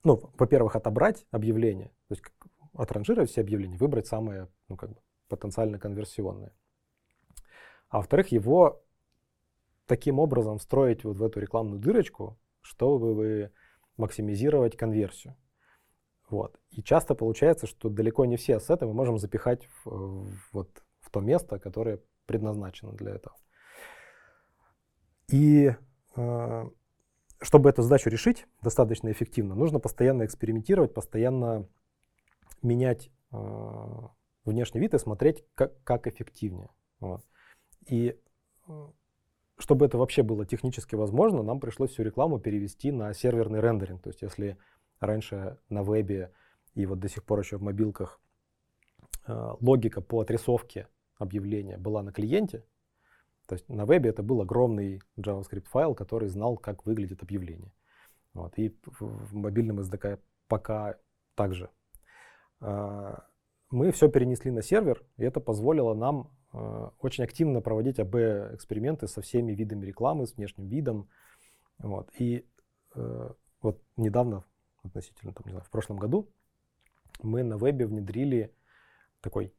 ну, во-первых, отобрать объявление, то есть отранжировать все объявления, выбрать самые, ну, как бы, потенциально конверсионные. А во-вторых, его таким образом встроить вот в эту рекламную дырочку, чтобы максимизировать конверсию. Вот. И часто получается, что далеко не все ассеты мы можем запихать в, в, вот, в то место, которое предназначено для этого. И э, чтобы эту задачу решить достаточно эффективно, нужно постоянно экспериментировать, постоянно менять э, внешний вид и смотреть, как, как эффективнее. Вот. И э, чтобы это вообще было технически возможно, нам пришлось всю рекламу перевести на серверный рендеринг. То есть если раньше на вебе и вот до сих пор еще в мобилках э, логика по отрисовке объявления была на клиенте, то есть на вебе это был огромный JavaScript файл, который знал, как выглядит объявление. Вот. И в мобильном SDK пока также. А, мы все перенесли на сервер, и это позволило нам очень активно проводить АБ-эксперименты со всеми видами рекламы, с внешним видом. Вот. И э, вот недавно, относительно, там, не знаю, в прошлом году, мы на вебе внедрили такой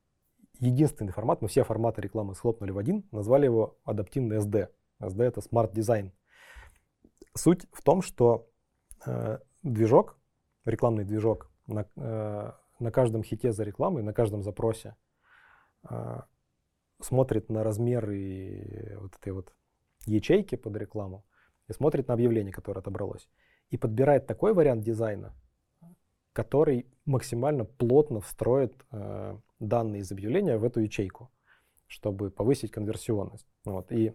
единственный формат, мы все форматы рекламы схлопнули в один, назвали его адаптивный SD. SD это Smart Design. Суть в том, что э, движок, рекламный движок на, э, на каждом хите за рекламой, на каждом запросе э, смотрит на размеры вот этой вот ячейки под рекламу и смотрит на объявление, которое отобралось. И подбирает такой вариант дизайна, который максимально плотно встроит э, данные из объявления в эту ячейку, чтобы повысить конверсионность. Вот. И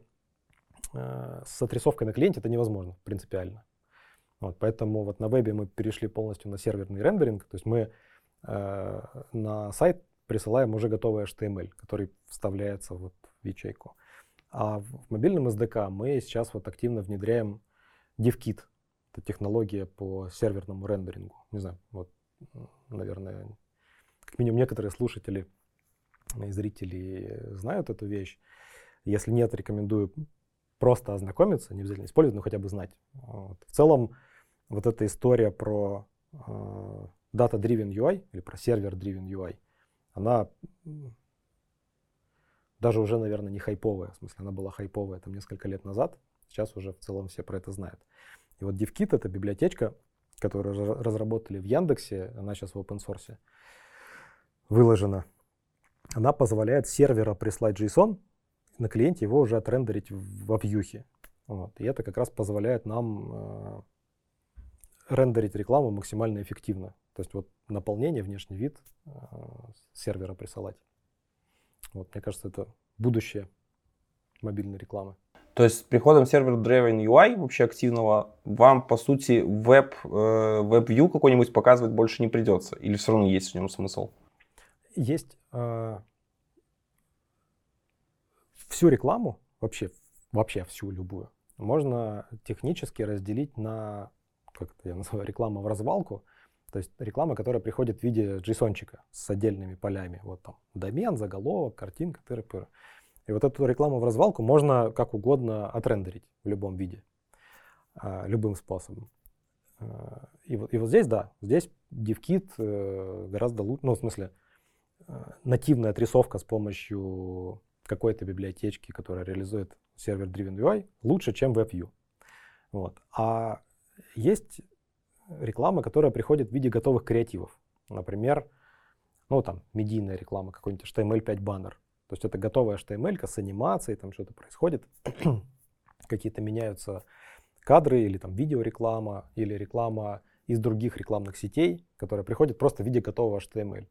э, с отрисовкой на клиенте это невозможно принципиально. Вот, поэтому вот на вебе мы перешли полностью на серверный рендеринг. То есть мы э, на сайт присылаем уже готовый HTML, который вставляется вот в ячейку. А в мобильном SDK мы сейчас вот активно внедряем DevKit. Это технология по серверному рендерингу. Не знаю, вот, наверное, как минимум некоторые слушатели и зрители знают эту вещь. Если нет, рекомендую просто ознакомиться, не обязательно использовать, но хотя бы знать. Вот. В целом, вот эта история про э, data-driven UI или про сервер-driven UI, она даже уже, наверное, не хайповая. В смысле, она была хайповая там несколько лет назад. Сейчас уже в целом все про это знают. И вот DevKit — это библиотечка, которую разработали в Яндексе, она сейчас в open source выложена. Она позволяет сервера прислать JSON, на клиенте его уже отрендерить во вьюхе. Вот. И это как раз позволяет нам э, рендерить рекламу максимально эффективно. То есть вот наполнение, внешний вид э, сервера присылать. Вот, мне кажется, это будущее мобильной рекламы. То есть с приходом сервер-driven UI вообще активного вам, по сути, веб, э, WebView какой-нибудь показывать больше не придется? Или все равно есть в нем смысл? Есть э, всю рекламу, вообще, вообще всю любую, можно технически разделить на, как я называю, рекламу в развалку. То есть реклама, которая приходит в виде JSON-чика с отдельными полями. Вот там домен, заголовок, картинка, тыры-пыры. И вот эту рекламу в развалку можно как угодно отрендерить в любом виде, а, любым способом. А, и вот, и вот здесь, да, здесь DevKit э, гораздо лучше, ну, в смысле, э, нативная отрисовка с помощью какой-то библиотечки, которая реализует сервер-driven UI, лучше, чем WebView. Вот. А есть реклама, которая приходит в виде готовых креативов. Например, ну там медийная реклама, какой-нибудь HTML5 баннер. То есть это готовая HTML с анимацией, там что-то происходит, какие-то меняются кадры или там видеореклама, или реклама из других рекламных сетей, которая приходит просто в виде готового HTML.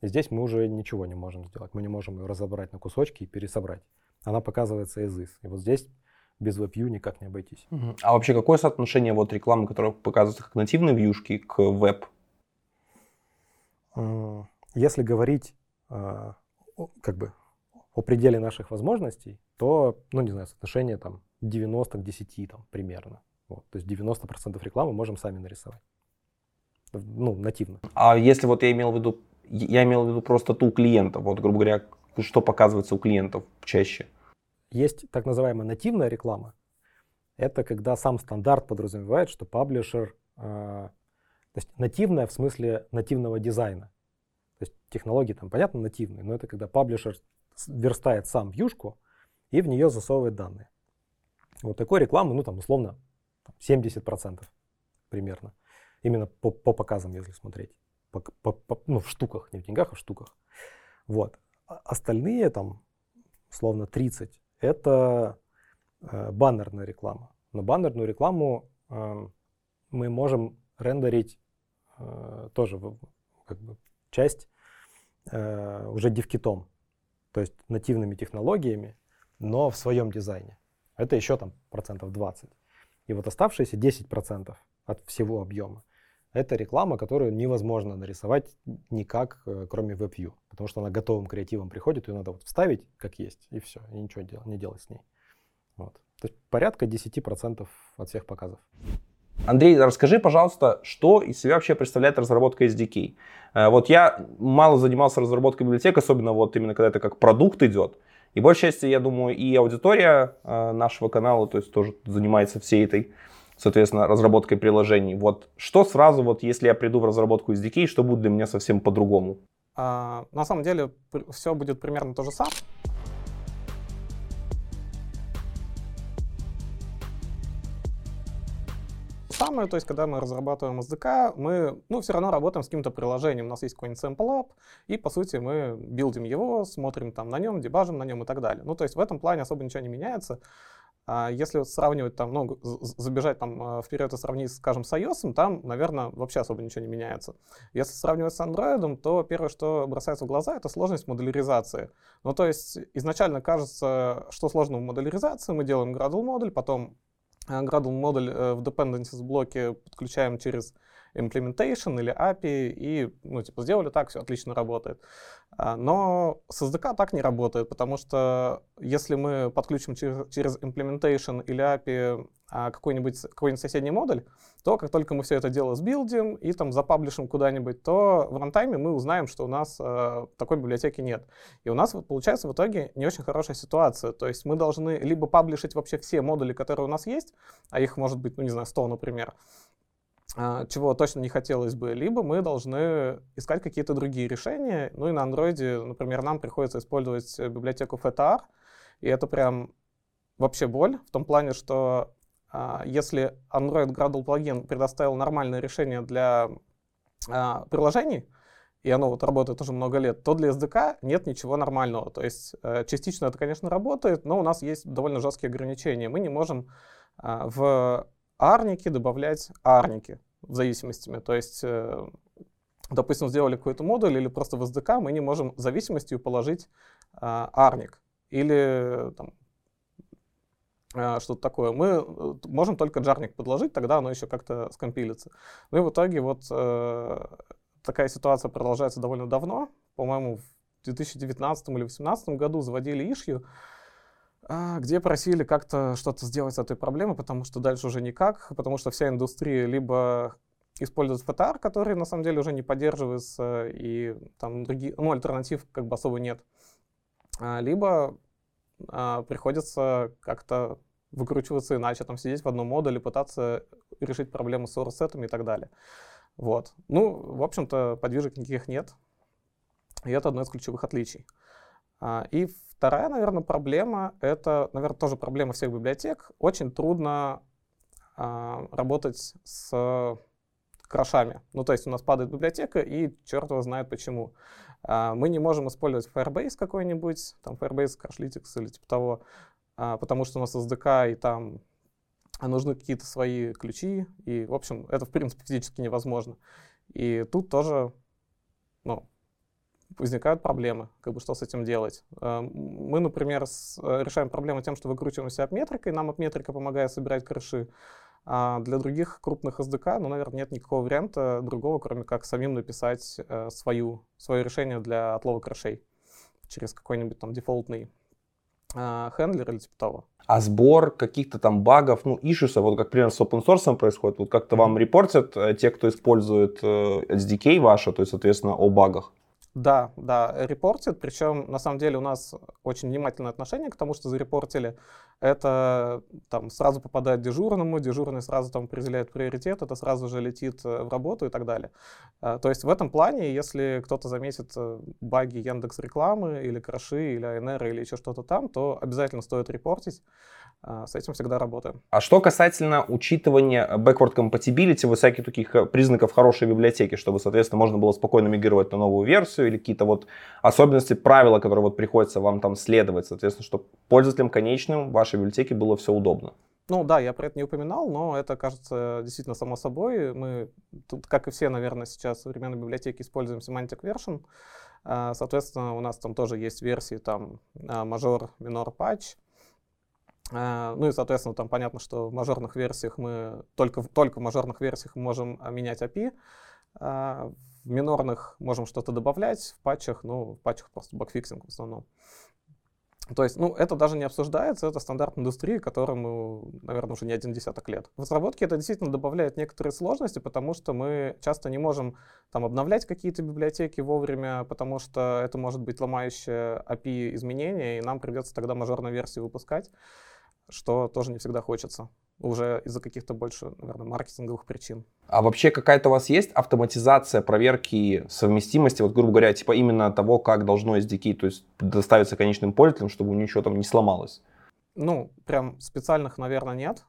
И здесь мы уже ничего не можем сделать. Мы не можем ее разобрать на кусочки и пересобрать. Она показывается из из. И вот здесь без WebView никак не обойтись. Угу. А вообще какое соотношение вот рекламы, которая показывается как нативные вьюшки, к веб? Если говорить а, как бы о пределе наших возможностей, то, ну не знаю, соотношение там 90 к 10 там примерно. Вот, то есть 90% рекламы можем сами нарисовать. Ну, нативно. А если вот я имел в виду, я имел в виду просто ту клиента, вот, грубо говоря, что показывается у клиентов чаще? Есть так называемая нативная реклама. Это когда сам стандарт подразумевает, что паблишер, э, то есть нативная в смысле нативного дизайна. То есть технологии там, понятно, нативные, но это когда паблишер верстает сам вьюшку и в нее засовывает данные. Вот такой рекламы, ну там условно 70% примерно. Именно по, по показам, если смотреть. По, по, по, ну, в штуках, не в деньгах, а в штуках. Вот. А остальные там, словно 30, это э, баннерная реклама. Но баннерную рекламу э, мы можем рендерить э, тоже как бы часть э, уже дивкитом, то есть нативными технологиями, но в своем дизайне. Это еще там процентов 20. И вот оставшиеся 10% от всего объема это реклама, которую невозможно нарисовать никак, э, кроме WebView, потому что она готовым креативом приходит, ее надо вот вставить как есть, и все, и ничего дел, не делать с ней. Вот. То есть порядка 10% от всех показов. Андрей, расскажи, пожалуйста, что из себя вообще представляет разработка SDK? Э, вот я мало занимался разработкой библиотек, особенно вот именно когда это как продукт идет. И большей части, я думаю, и аудитория э, нашего канала, то есть тоже занимается всей этой, соответственно, разработкой приложений. Вот что сразу, вот если я приду в разработку SDK, что будет для меня совсем по-другому? А, на самом деле все будет примерно то же самое. самое, то есть когда мы разрабатываем SDK, мы ну, все равно работаем с каким-то приложением. У нас есть какой-нибудь sample app, и по сути мы билдим его, смотрим там на нем, дебажим на нем и так далее. Ну то есть в этом плане особо ничего не меняется. А если вот сравнивать там, ну, забежать там а, вперед и сравнить, скажем, с iOS, там, наверное, вообще особо ничего не меняется. Если сравнивать с Android, то первое, что бросается в глаза, это сложность моделяризации. Ну, то есть изначально кажется, что сложно в моделяризации, мы делаем Gradle модуль, потом Gradle модуль э, в dependencies блоке подключаем через implementation или API, и, ну, типа, сделали так, все отлично работает. А, но с SDK так не работает, потому что если мы подключим через, через implementation или API а, какой-нибудь какой соседний модуль, то как только мы все это дело сбилдим и там запаблишим куда-нибудь, то в рантайме мы узнаем, что у нас э, такой библиотеки нет. И у нас получается в итоге не очень хорошая ситуация. То есть мы должны либо паблишить вообще все модули, которые у нас есть, а их может быть, ну не знаю, 100, например, чего точно не хотелось бы, либо мы должны искать какие-то другие решения. Ну и на андроиде, например, нам приходится использовать библиотеку FTR, и это прям вообще боль в том плане, что а, если Android Gradle плагин предоставил нормальное решение для а, приложений, и оно вот работает уже много лет, то для SDK нет ничего нормального. То есть э, частично это, конечно, работает, но у нас есть довольно жесткие ограничения. Мы не можем в арники добавлять арники в зависимостями. То есть, э, допустим, сделали какой-то модуль или просто в SDK, мы не можем зависимостью положить а, арник или там, а, что-то такое. Мы э, можем только джарник подложить, тогда оно еще как-то скомпилится. Ну и в итоге вот э, такая ситуация продолжается довольно давно. По-моему, в 2019 или 2018 году заводили ишью, где просили как-то что-то сделать с этой проблемой, потому что дальше уже никак, потому что вся индустрия либо использует FTR, который на самом деле уже не поддерживается, и там другие, ну, альтернатив как бы особо нет. А, либо а, приходится как-то выкручиваться иначе, там сидеть в одном модуле, пытаться решить проблемы с source и так далее. Вот. Ну, в общем-то, подвижек никаких нет. И это одно из ключевых отличий. А, и Вторая, наверное, проблема, это, наверное, тоже проблема всех библиотек. Очень трудно а, работать с крашами. Ну, то есть у нас падает библиотека, и черт его знает почему. А, мы не можем использовать Firebase какой-нибудь, там Firebase Crashlytics или типа того, а, потому что у нас SDK, и там нужны какие-то свои ключи, и, в общем, это, в принципе, физически невозможно. И тут тоже, ну, возникают проблемы, как бы что с этим делать. Э, мы, например, с, э, решаем проблему тем, что выкручиваемся от метрикой, нам от метрика помогает собирать крыши. А для других крупных SDK, ну, наверное, нет никакого варианта другого, кроме как самим написать э, свою, свое решение для отлова крышей через какой-нибудь там дефолтный э, хендлер или типа того. А сбор каких-то там багов, ну, ишусов, вот как примерно с open source происходит, вот как-то вам репортят те, кто использует SDK ваше, то есть, соответственно, о багах? Да, да, репортит. Причем, на самом деле, у нас очень внимательное отношение к тому, что зарепортили. Это там сразу попадает дежурному, дежурный сразу там определяет приоритет, это сразу же летит э, в работу и так далее. А, то есть в этом плане, если кто-то заметит э, баги Яндекс рекламы или краши, или АНР, или еще что-то там, то обязательно стоит репортить. А, с этим всегда работаем. А что касательно учитывания backward compatibility, вот всяких таких э, признаков хорошей библиотеки, чтобы, соответственно, можно было спокойно мигрировать на новую версию или какие-то вот особенности, правила, которые вот приходится вам там следовать, соответственно, чтобы пользователям конечным вашей библиотеки было все удобно. Ну да, я про это не упоминал, но это кажется действительно само собой. Мы тут, как и все, наверное, сейчас в современной библиотеке используем semantic version. А, соответственно, у нас там тоже есть версии там major, minor, patch. Э, ну и, соответственно, там понятно, что в мажорных версиях мы только, только в мажорных версиях мы можем а, менять API. А, в минорных можем что-то добавлять, в патчах, ну, в патчах просто багфиксинг в основном. То есть, ну, это даже не обсуждается, это стандарт индустрии, которому, наверное, уже не один десяток лет. В разработке это действительно добавляет некоторые сложности, потому что мы часто не можем там обновлять какие-то библиотеки вовремя, потому что это может быть ломающее API изменение, и нам придется тогда мажорную версию выпускать, что тоже не всегда хочется уже из-за каких-то больше, наверное, маркетинговых причин. А вообще какая-то у вас есть автоматизация проверки совместимости, вот, грубо говоря, типа именно того, как должно SDK, то есть доставиться конечным пользователям, чтобы ничего там не сломалось? Ну, прям специальных, наверное, нет.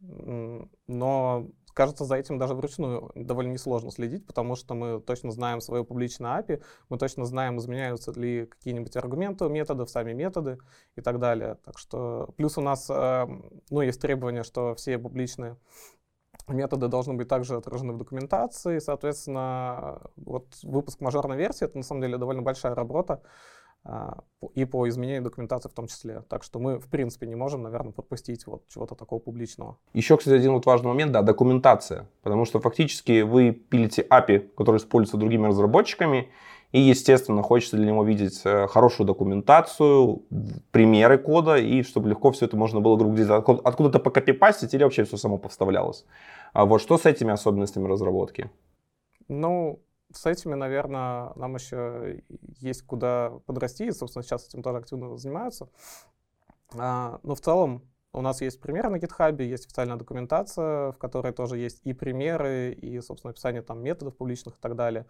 Но кажется, за этим даже вручную довольно несложно следить, потому что мы точно знаем свою публичную API, мы точно знаем, изменяются ли какие-нибудь аргументы у методов, сами методы и так далее. Так что плюс у нас эм, ну, есть требование, что все публичные методы должны быть также отражены в документации. Соответственно, вот выпуск мажорной версии — это на самом деле довольно большая работа, и по изменению документации в том числе. Так что мы, в принципе, не можем, наверное, пропустить вот чего-то такого публичного. Еще, кстати, один вот важный момент, да, документация. Потому что фактически вы пилите API, который используется другими разработчиками, и, естественно, хочется для него видеть э, хорошую документацию, примеры кода, и чтобы легко все это можно было, говоря, откуда-то покопипастить или вообще все само поставлялось. А вот что с этими особенностями разработки? Ну, с этими, наверное, нам еще есть куда подрасти, и, собственно, сейчас этим тоже активно занимаются. А, но в целом у нас есть примеры на GitHub, есть официальная документация, в которой тоже есть и примеры, и, собственно, описание там методов публичных и так далее.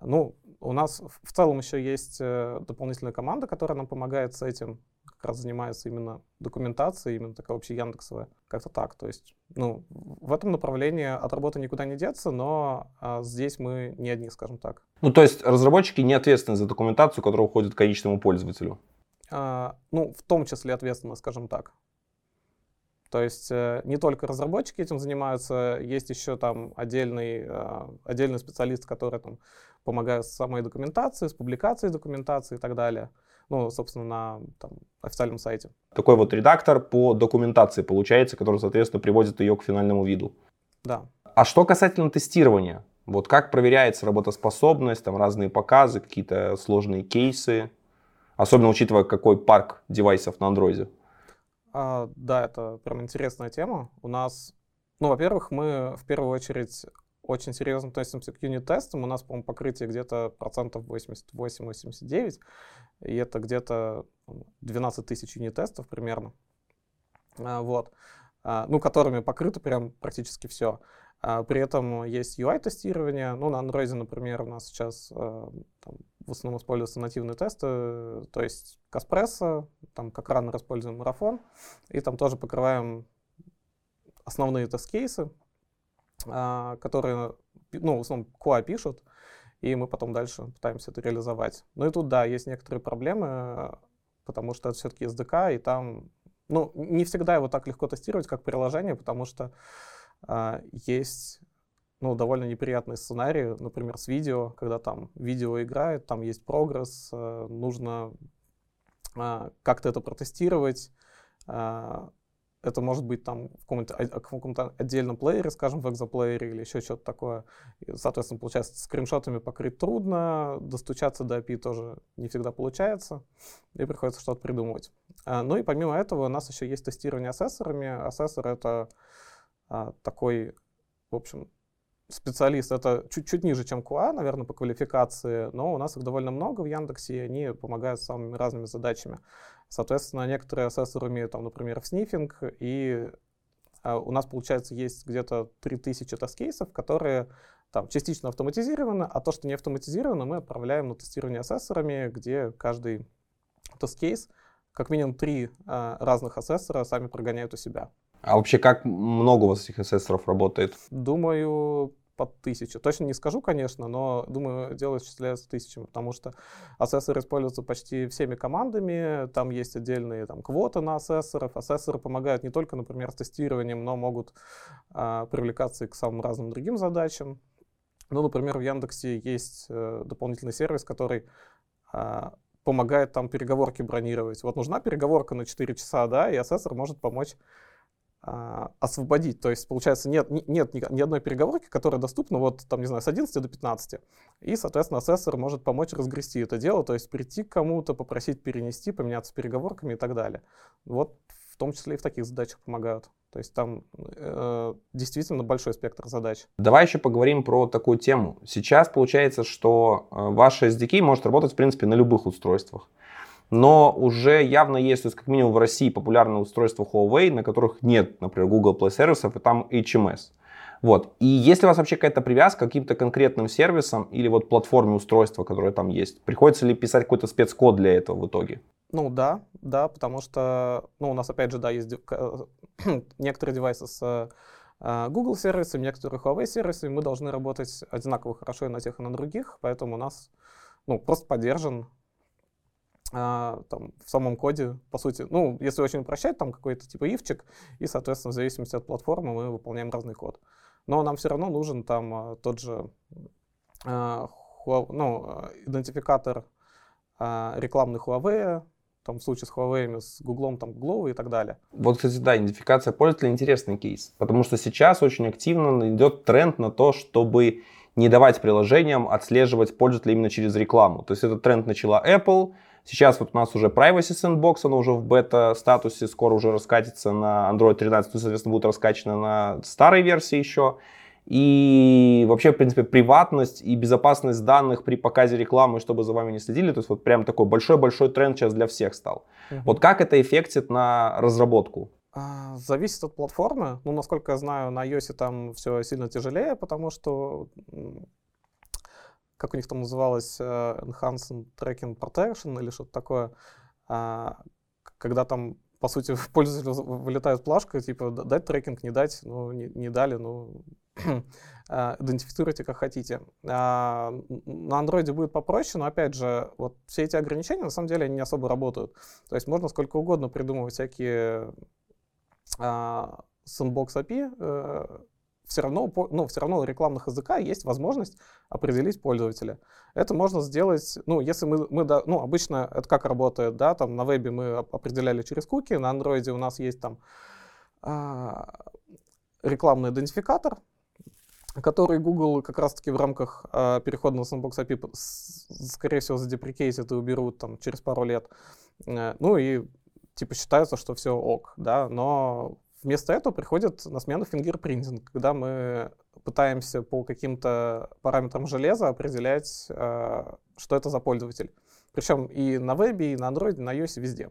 Ну, у нас в целом еще есть э, дополнительная команда, которая нам помогает с этим как раз занимается именно документацией, именно такая вообще Яндексовая. Как-то так. То есть, ну, в этом направлении от работы никуда не деться, но а, здесь мы не одни, скажем так. Ну, то есть разработчики не ответственны за документацию, которая уходит к конечному пользователю? А, ну, в том числе ответственны, скажем так. То есть э, не только разработчики этим занимаются, есть еще там отдельный, э, отдельный специалист, который там помогает с самой документацией, с публикацией документации и так далее ну, собственно, на там, официальном сайте. Такой вот редактор по документации получается, который, соответственно, приводит ее к финальному виду. Да. А что касательно тестирования? Вот как проверяется работоспособность, там разные показы, какие-то сложные кейсы, особенно учитывая, какой парк девайсов на андроиде? А, да, это прям интересная тема. У нас, ну, во-первых, мы в первую очередь очень серьезно относимся к юнит-тестам. У нас, по-моему, покрытие где-то процентов 88-89, и это где-то 12 тысяч юнит-тестов примерно. А, вот. А, ну, которыми покрыто прям практически все. А, при этом есть UI-тестирование. Ну, на Android, например, у нас сейчас там, в основном используются нативные тесты, то есть Каспрессо, там как рано используем марафон, и там тоже покрываем основные тест-кейсы, а, которые, ну, в основном QA пишут, и мы потом дальше пытаемся это реализовать. Ну и тут, да, есть некоторые проблемы, потому что это все-таки SDK, и там, ну, не всегда его так легко тестировать, как приложение, потому что а, есть ну, довольно неприятные сценарии, например, с видео, когда там видео играет, там есть прогресс, э, нужно э, как-то это протестировать, э, это может быть там в каком-то, каком-то отдельном плеере, скажем, в экзоплеере или еще что-то такое. И, соответственно, получается, скриншотами покрыть трудно, достучаться до API тоже не всегда получается, и приходится что-то придумывать. А, ну и помимо этого у нас еще есть тестирование ассессорами. Ассессор — это а, такой, в общем, специалист, это чуть-чуть ниже, чем QA, наверное, по квалификации, но у нас их довольно много в Яндексе, и они помогают с самыми разными задачами. Соответственно, некоторые ассессоры умеют, там, например, в снифинг, и а, у нас, получается, есть где-то 3000 тест-кейсов, которые там частично автоматизированы, а то, что не автоматизировано, мы отправляем на тестирование ассессорами, где каждый тест-кейс, как минимум три а, разных ассессора сами прогоняют у себя. А вообще, как много у вас этих ассессоров работает? Думаю, под тысячу. Точно не скажу, конечно, но, думаю, дело исчисляется тысячами, потому что ассессоры используются почти всеми командами, там есть отдельные там, квоты на ассессоров. Ассессоры помогают не только, например, с тестированием, но могут а, привлекаться и к самым разным другим задачам. Ну, например, в Яндексе есть э, дополнительный сервис, который а, помогает там переговорки бронировать. Вот нужна переговорка на 4 часа, да, и ассессор может помочь освободить. То есть, получается, нет, нет ни, одной переговорки, которая доступна вот, там, не знаю, с 11 до 15. И, соответственно, ассессор может помочь разгрести это дело, то есть прийти к кому-то, попросить перенести, поменяться переговорками и так далее. Вот в том числе и в таких задачах помогают. То есть там э, действительно большой спектр задач. Давай еще поговорим про такую тему. Сейчас получается, что э, ваш SDK может работать, в принципе, на любых устройствах но уже явно есть, то есть как минимум в России популярные устройства Huawei, на которых нет, например, Google Play сервисов, и там HMS. Вот. И если у вас вообще какая-то привязка к каким-то конкретным сервисам или вот платформе устройства, которое там есть, приходится ли писать какой-то спецкод для этого в итоге? Ну да, да, потому что, ну у нас опять же, да, есть некоторые девайсы с э, Google сервисами, некоторые Huawei сервисы, мы должны работать одинаково хорошо и на тех, и на других, поэтому у нас ну, просто поддержан а, там, в самом коде, по сути, ну, если очень упрощать, там какой-то типа ивчик, и, соответственно, в зависимости от платформы мы выполняем разный код. Но нам все равно нужен там а, тот же а, ну, идентификатор рекламных Huawei, там в случае с Huawei, с Google, там Glow и так далее. Вот, кстати, да, идентификация пользователя интересный кейс, потому что сейчас очень активно идет тренд на то, чтобы не давать приложениям отслеживать пользователя именно через рекламу. То есть этот тренд начала Apple, Сейчас вот у нас уже Privacy Sandbox, оно уже в бета-статусе, скоро уже раскатится на Android 13, ну, соответственно, будет раскачано на старой версии еще. И вообще, в принципе, приватность и безопасность данных при показе рекламы, чтобы за вами не следили, то есть вот прям такой большой-большой тренд сейчас для всех стал. Угу. Вот как это эффектит на разработку? А, зависит от платформы. Ну, насколько я знаю, на iOS там все сильно тяжелее, потому что как у них там называлось, uh, Enhanced Tracking Protection или что-то такое, uh, когда там, по сути, пользователю вылетает плашка, типа, дать трекинг, не дать, ну, не, не дали, ну, uh, идентифицируйте как хотите. На андроиде будет попроще, но, опять же, вот все эти ограничения, на самом деле, они не особо работают. То есть можно сколько угодно придумывать всякие sandbox API, все равно, ну, все равно у рекламных языка есть возможность определить пользователя. Это можно сделать, ну, если мы, мы ну, обычно это как работает, да, там на вебе мы определяли через куки, на андроиде у нас есть там а, рекламный идентификатор, который Google как раз-таки в рамках а, перехода на Sandbox API, скорее всего, задеприкейтят и уберут там через пару лет. Э, ну и типа считается, что все ок, да, но Вместо этого приходит на смену фингерпринтинг, когда мы пытаемся по каким-то параметрам железа определять, э, что это за пользователь. Причем и на вебе, и на Android, и на iOS, везде.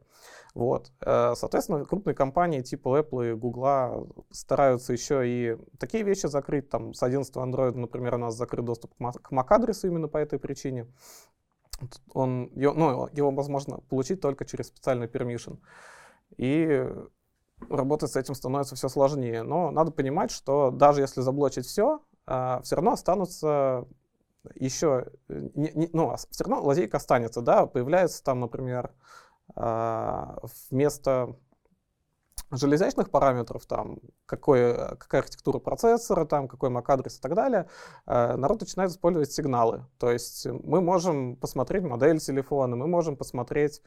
Вот. Э, соответственно, крупные компании типа Apple и Google стараются еще и такие вещи закрыть. Там с 11 Android, например, у нас закрыт доступ к MAC-адресу именно по этой причине. Он, ну, его возможно получить только через специальный permission. И работать с этим становится все сложнее. Но надо понимать, что даже если заблочить все, а, все равно останутся еще, не, ну, все равно лазейка останется, да, появляется там, например, а, вместо железячных параметров, там, какой, какая архитектура процессора, там, какой MAC-адрес и так далее, э, народ начинает использовать сигналы. То есть мы можем посмотреть модель телефона, мы можем посмотреть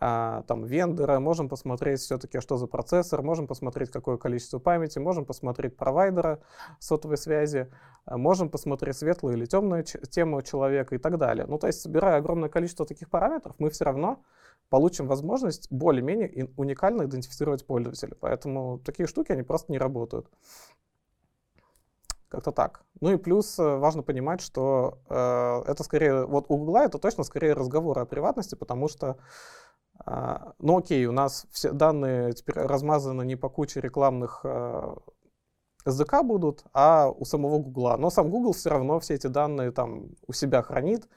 э, там, вендора, можем посмотреть все-таки, что за процессор, можем посмотреть, какое количество памяти, можем посмотреть провайдера сотовой связи, э, можем посмотреть светлую или темную тему человека и так далее. Ну, то есть, собирая огромное количество таких параметров, мы все равно получим возможность более-менее уникально идентифицировать пользователя. Поэтому такие штуки, они просто не работают. Как-то так. Ну и плюс э, важно понимать, что э, это скорее, вот у Google это точно скорее разговоры о приватности, потому что, э, ну окей, у нас все данные теперь размазаны не по куче рекламных э, SDK будут, а у самого Google. Но сам Google все равно все эти данные там у себя хранит,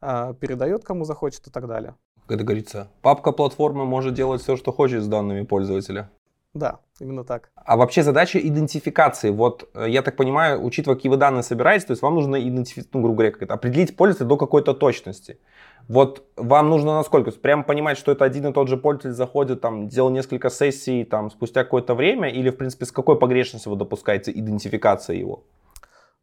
э, передает кому захочет и так далее как это говорится, папка платформы может делать все, что хочет с данными пользователя. Да, именно так. А вообще задача идентификации. Вот э, я так понимаю, учитывая, какие вы данные собираете, то есть вам нужно идентифицировать, ну, грубо говоря, как это, определить пользователя до какой-то точности. Вот вам нужно насколько? Прямо понимать, что это один и тот же пользователь заходит, там, делал несколько сессий там, спустя какое-то время, или, в принципе, с какой погрешностью вы допускаете идентификация его?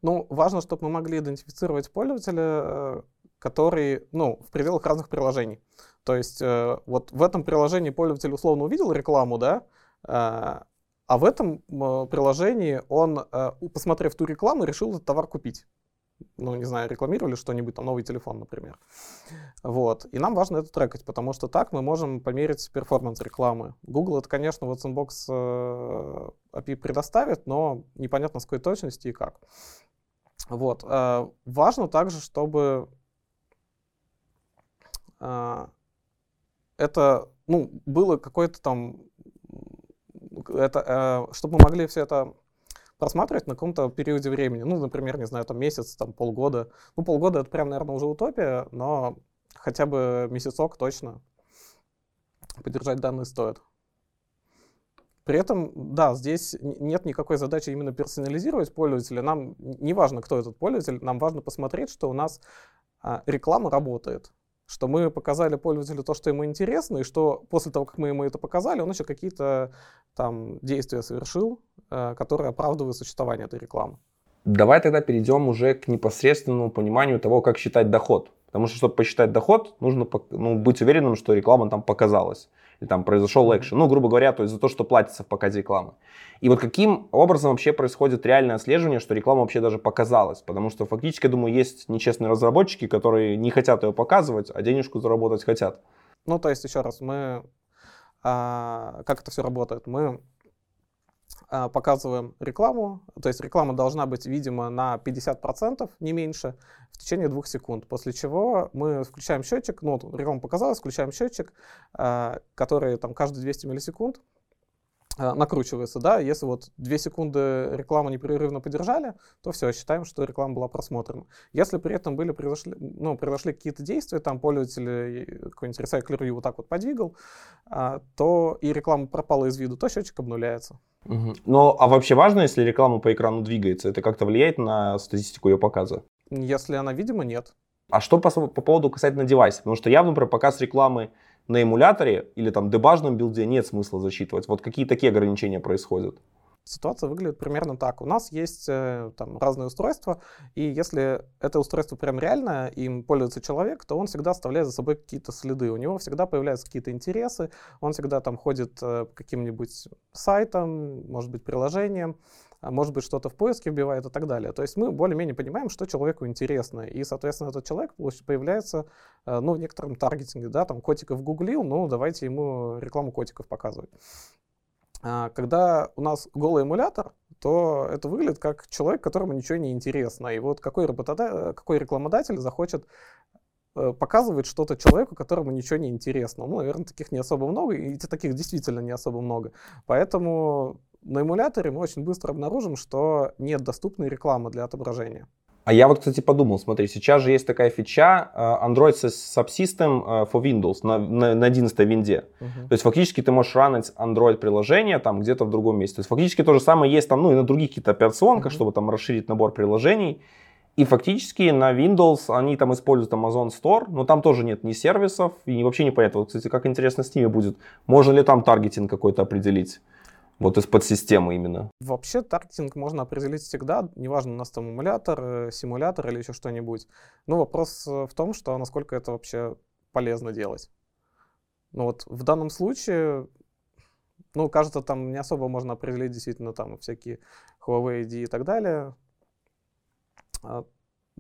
Ну, важно, чтобы мы могли идентифицировать пользователя, э, который, ну, в пределах разных приложений. То есть э, вот в этом приложении пользователь условно увидел рекламу, да, э, а в этом э, приложении он, э, посмотрев ту рекламу, решил этот товар купить. Ну, не знаю, рекламировали что-нибудь, там, новый телефон, например. Вот. И нам важно это трекать, потому что так мы можем померить перформанс рекламы. Google это, конечно, вот Sandbox э, API предоставит, но непонятно с какой точности и как. Вот. Э, важно также, чтобы это, ну, было какое-то там это, э, чтобы мы могли все это просматривать на каком-то периоде времени. Ну, например, не знаю, там месяц, там полгода. Ну, полгода это прям, наверное, уже утопия, но хотя бы месяцок точно поддержать данные стоит. При этом, да, здесь нет никакой задачи именно персонализировать пользователя. Нам не важно, кто этот пользователь, нам важно посмотреть, что у нас а, реклама работает что мы показали пользователю то, что ему интересно, и что после того, как мы ему это показали, он еще какие-то там действия совершил, э, которые оправдывают существование этой рекламы. Давай тогда перейдем уже к непосредственному пониманию того, как считать доход. Потому что, чтобы посчитать доход, нужно ну, быть уверенным, что реклама там показалась или там произошел экшен. Ну, грубо говоря, то есть за то, что платится в показе рекламы. И вот каким образом вообще происходит реальное отслеживание, что реклама вообще даже показалась? Потому что фактически, я думаю, есть нечестные разработчики, которые не хотят ее показывать, а денежку заработать хотят. Ну, то есть, еще раз, мы... А, как это все работает? Мы показываем рекламу, то есть реклама должна быть видима на 50%, не меньше, в течение двух секунд, после чего мы включаем счетчик, ну, реклама показалась, включаем счетчик, а, который там каждые 200 миллисекунд. а, накручивается, да, если вот 2 секунды рекламу непрерывно поддержали, то все, считаем, что реклама была просмотрена. Если при этом были, произошли, ну, произошли какие-то действия, там пользователь какой-нибудь Recycler вот так вот подвигал, то и реклама пропала из виду, то счетчик обнуляется. Угу. Но, а вообще важно, если реклама по экрану двигается, это как-то влияет на статистику ее показа? Если она видимо, нет. А что по, по поводу касательно девайса? Потому что явно про показ рекламы на эмуляторе или там дебажном билде нет смысла засчитывать. Вот какие такие ограничения происходят? Ситуация выглядит примерно так. У нас есть э, там разные устройства, и если это устройство прям реальное, им пользуется человек, то он всегда оставляет за собой какие-то следы. У него всегда появляются какие-то интересы, он всегда там ходит э, каким-нибудь сайтам, может быть, приложениям, а может быть, что-то в поиске вбивает и так далее. То есть мы более-менее понимаем, что человеку интересно. И, соответственно, этот человек появляется э, ну, в некотором таргетинге. Да, там котиков гуглил, ну, давайте ему рекламу котиков показывать. А, когда у нас голый эмулятор, то это выглядит как человек, которому ничего не интересно. И вот какой, работодатель, какой рекламодатель захочет э, показывать что-то человеку, которому ничего не интересно. Ну, наверное, таких не особо много, и таких действительно не особо много. Поэтому на эмуляторе мы очень быстро обнаружим, что нет доступной рекламы для отображения. А я вот, кстати, подумал, смотри, сейчас же есть такая фича uh, Android Subsystem uh, for Windows на, на, на 11 винде. Uh-huh. То есть фактически ты можешь ранить Android приложение там где-то в другом месте. То есть фактически то же самое есть там, ну и на других каких-то операционках, uh-huh. чтобы там расширить набор приложений. И фактически на Windows они там используют Amazon Store, но там тоже нет ни сервисов, и вообще непонятно, вот, кстати, как интересно с ними будет. Можно ли там таргетинг какой-то определить? Вот из подсистемы именно. Вообще таргетинг можно определить всегда, неважно, у нас там эмулятор, э, симулятор или еще что-нибудь. Но вопрос э, в том, что насколько это вообще полезно делать. Ну вот в данном случае, ну, кажется, там не особо можно определить действительно там всякие Huawei ID и так далее. А,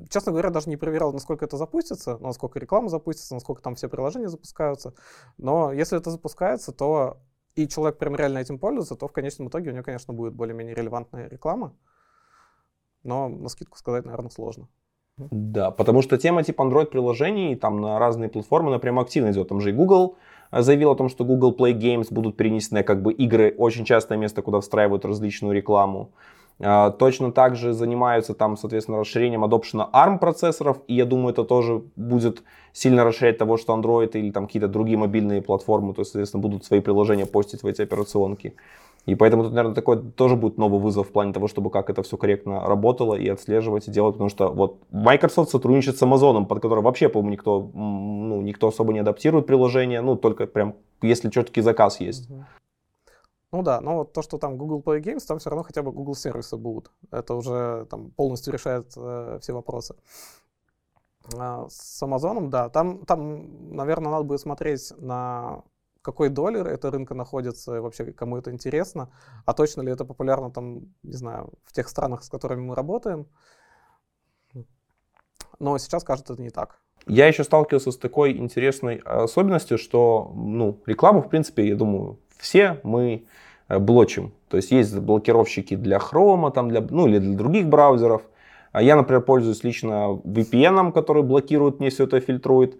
честно говоря, даже не проверял, насколько это запустится, насколько реклама запустится, насколько там все приложения запускаются. Но если это запускается, то и человек прям реально этим пользуется, то в конечном итоге у него, конечно, будет более-менее релевантная реклама. Но на скидку сказать, наверное, сложно. Да, потому что тема типа Android-приложений там на разные платформы, она прямо активно идет. Там же и Google э, заявил о том, что Google Play Games будут перенесены как бы игры, очень частое место, куда встраивают различную рекламу. А, точно так же занимаются там, соответственно, расширением adoption ARM процессоров, и я думаю, это тоже будет сильно расширять того, что Android или там какие-то другие мобильные платформы, то есть, соответственно, будут свои приложения постить в эти операционки. И поэтому тут, наверное, такой тоже будет новый вызов в плане того, чтобы как это все корректно работало и отслеживать и делать, потому что вот Microsoft сотрудничает с Amazon, под который вообще, по-моему, никто, ну, никто особо не адаптирует приложение, ну, только прям если четкий заказ есть. Ну да, но вот то, что там Google Play Games, там все равно хотя бы Google сервисы будут. Это уже там полностью решает э, все вопросы. А с Amazon, да, там, там, наверное, надо будет смотреть на какой доллар это рынка находится, вообще кому это интересно, а точно ли это популярно там, не знаю, в тех странах, с которыми мы работаем. Но сейчас кажется это не так. Я еще сталкивался с такой интересной особенностью, что ну, рекламу, в принципе, я думаю, все мы э, блочим. То есть есть блокировщики для Chrome, там для, ну или для других браузеров. А я, например, пользуюсь лично VPN, который блокирует мне все это, фильтрует.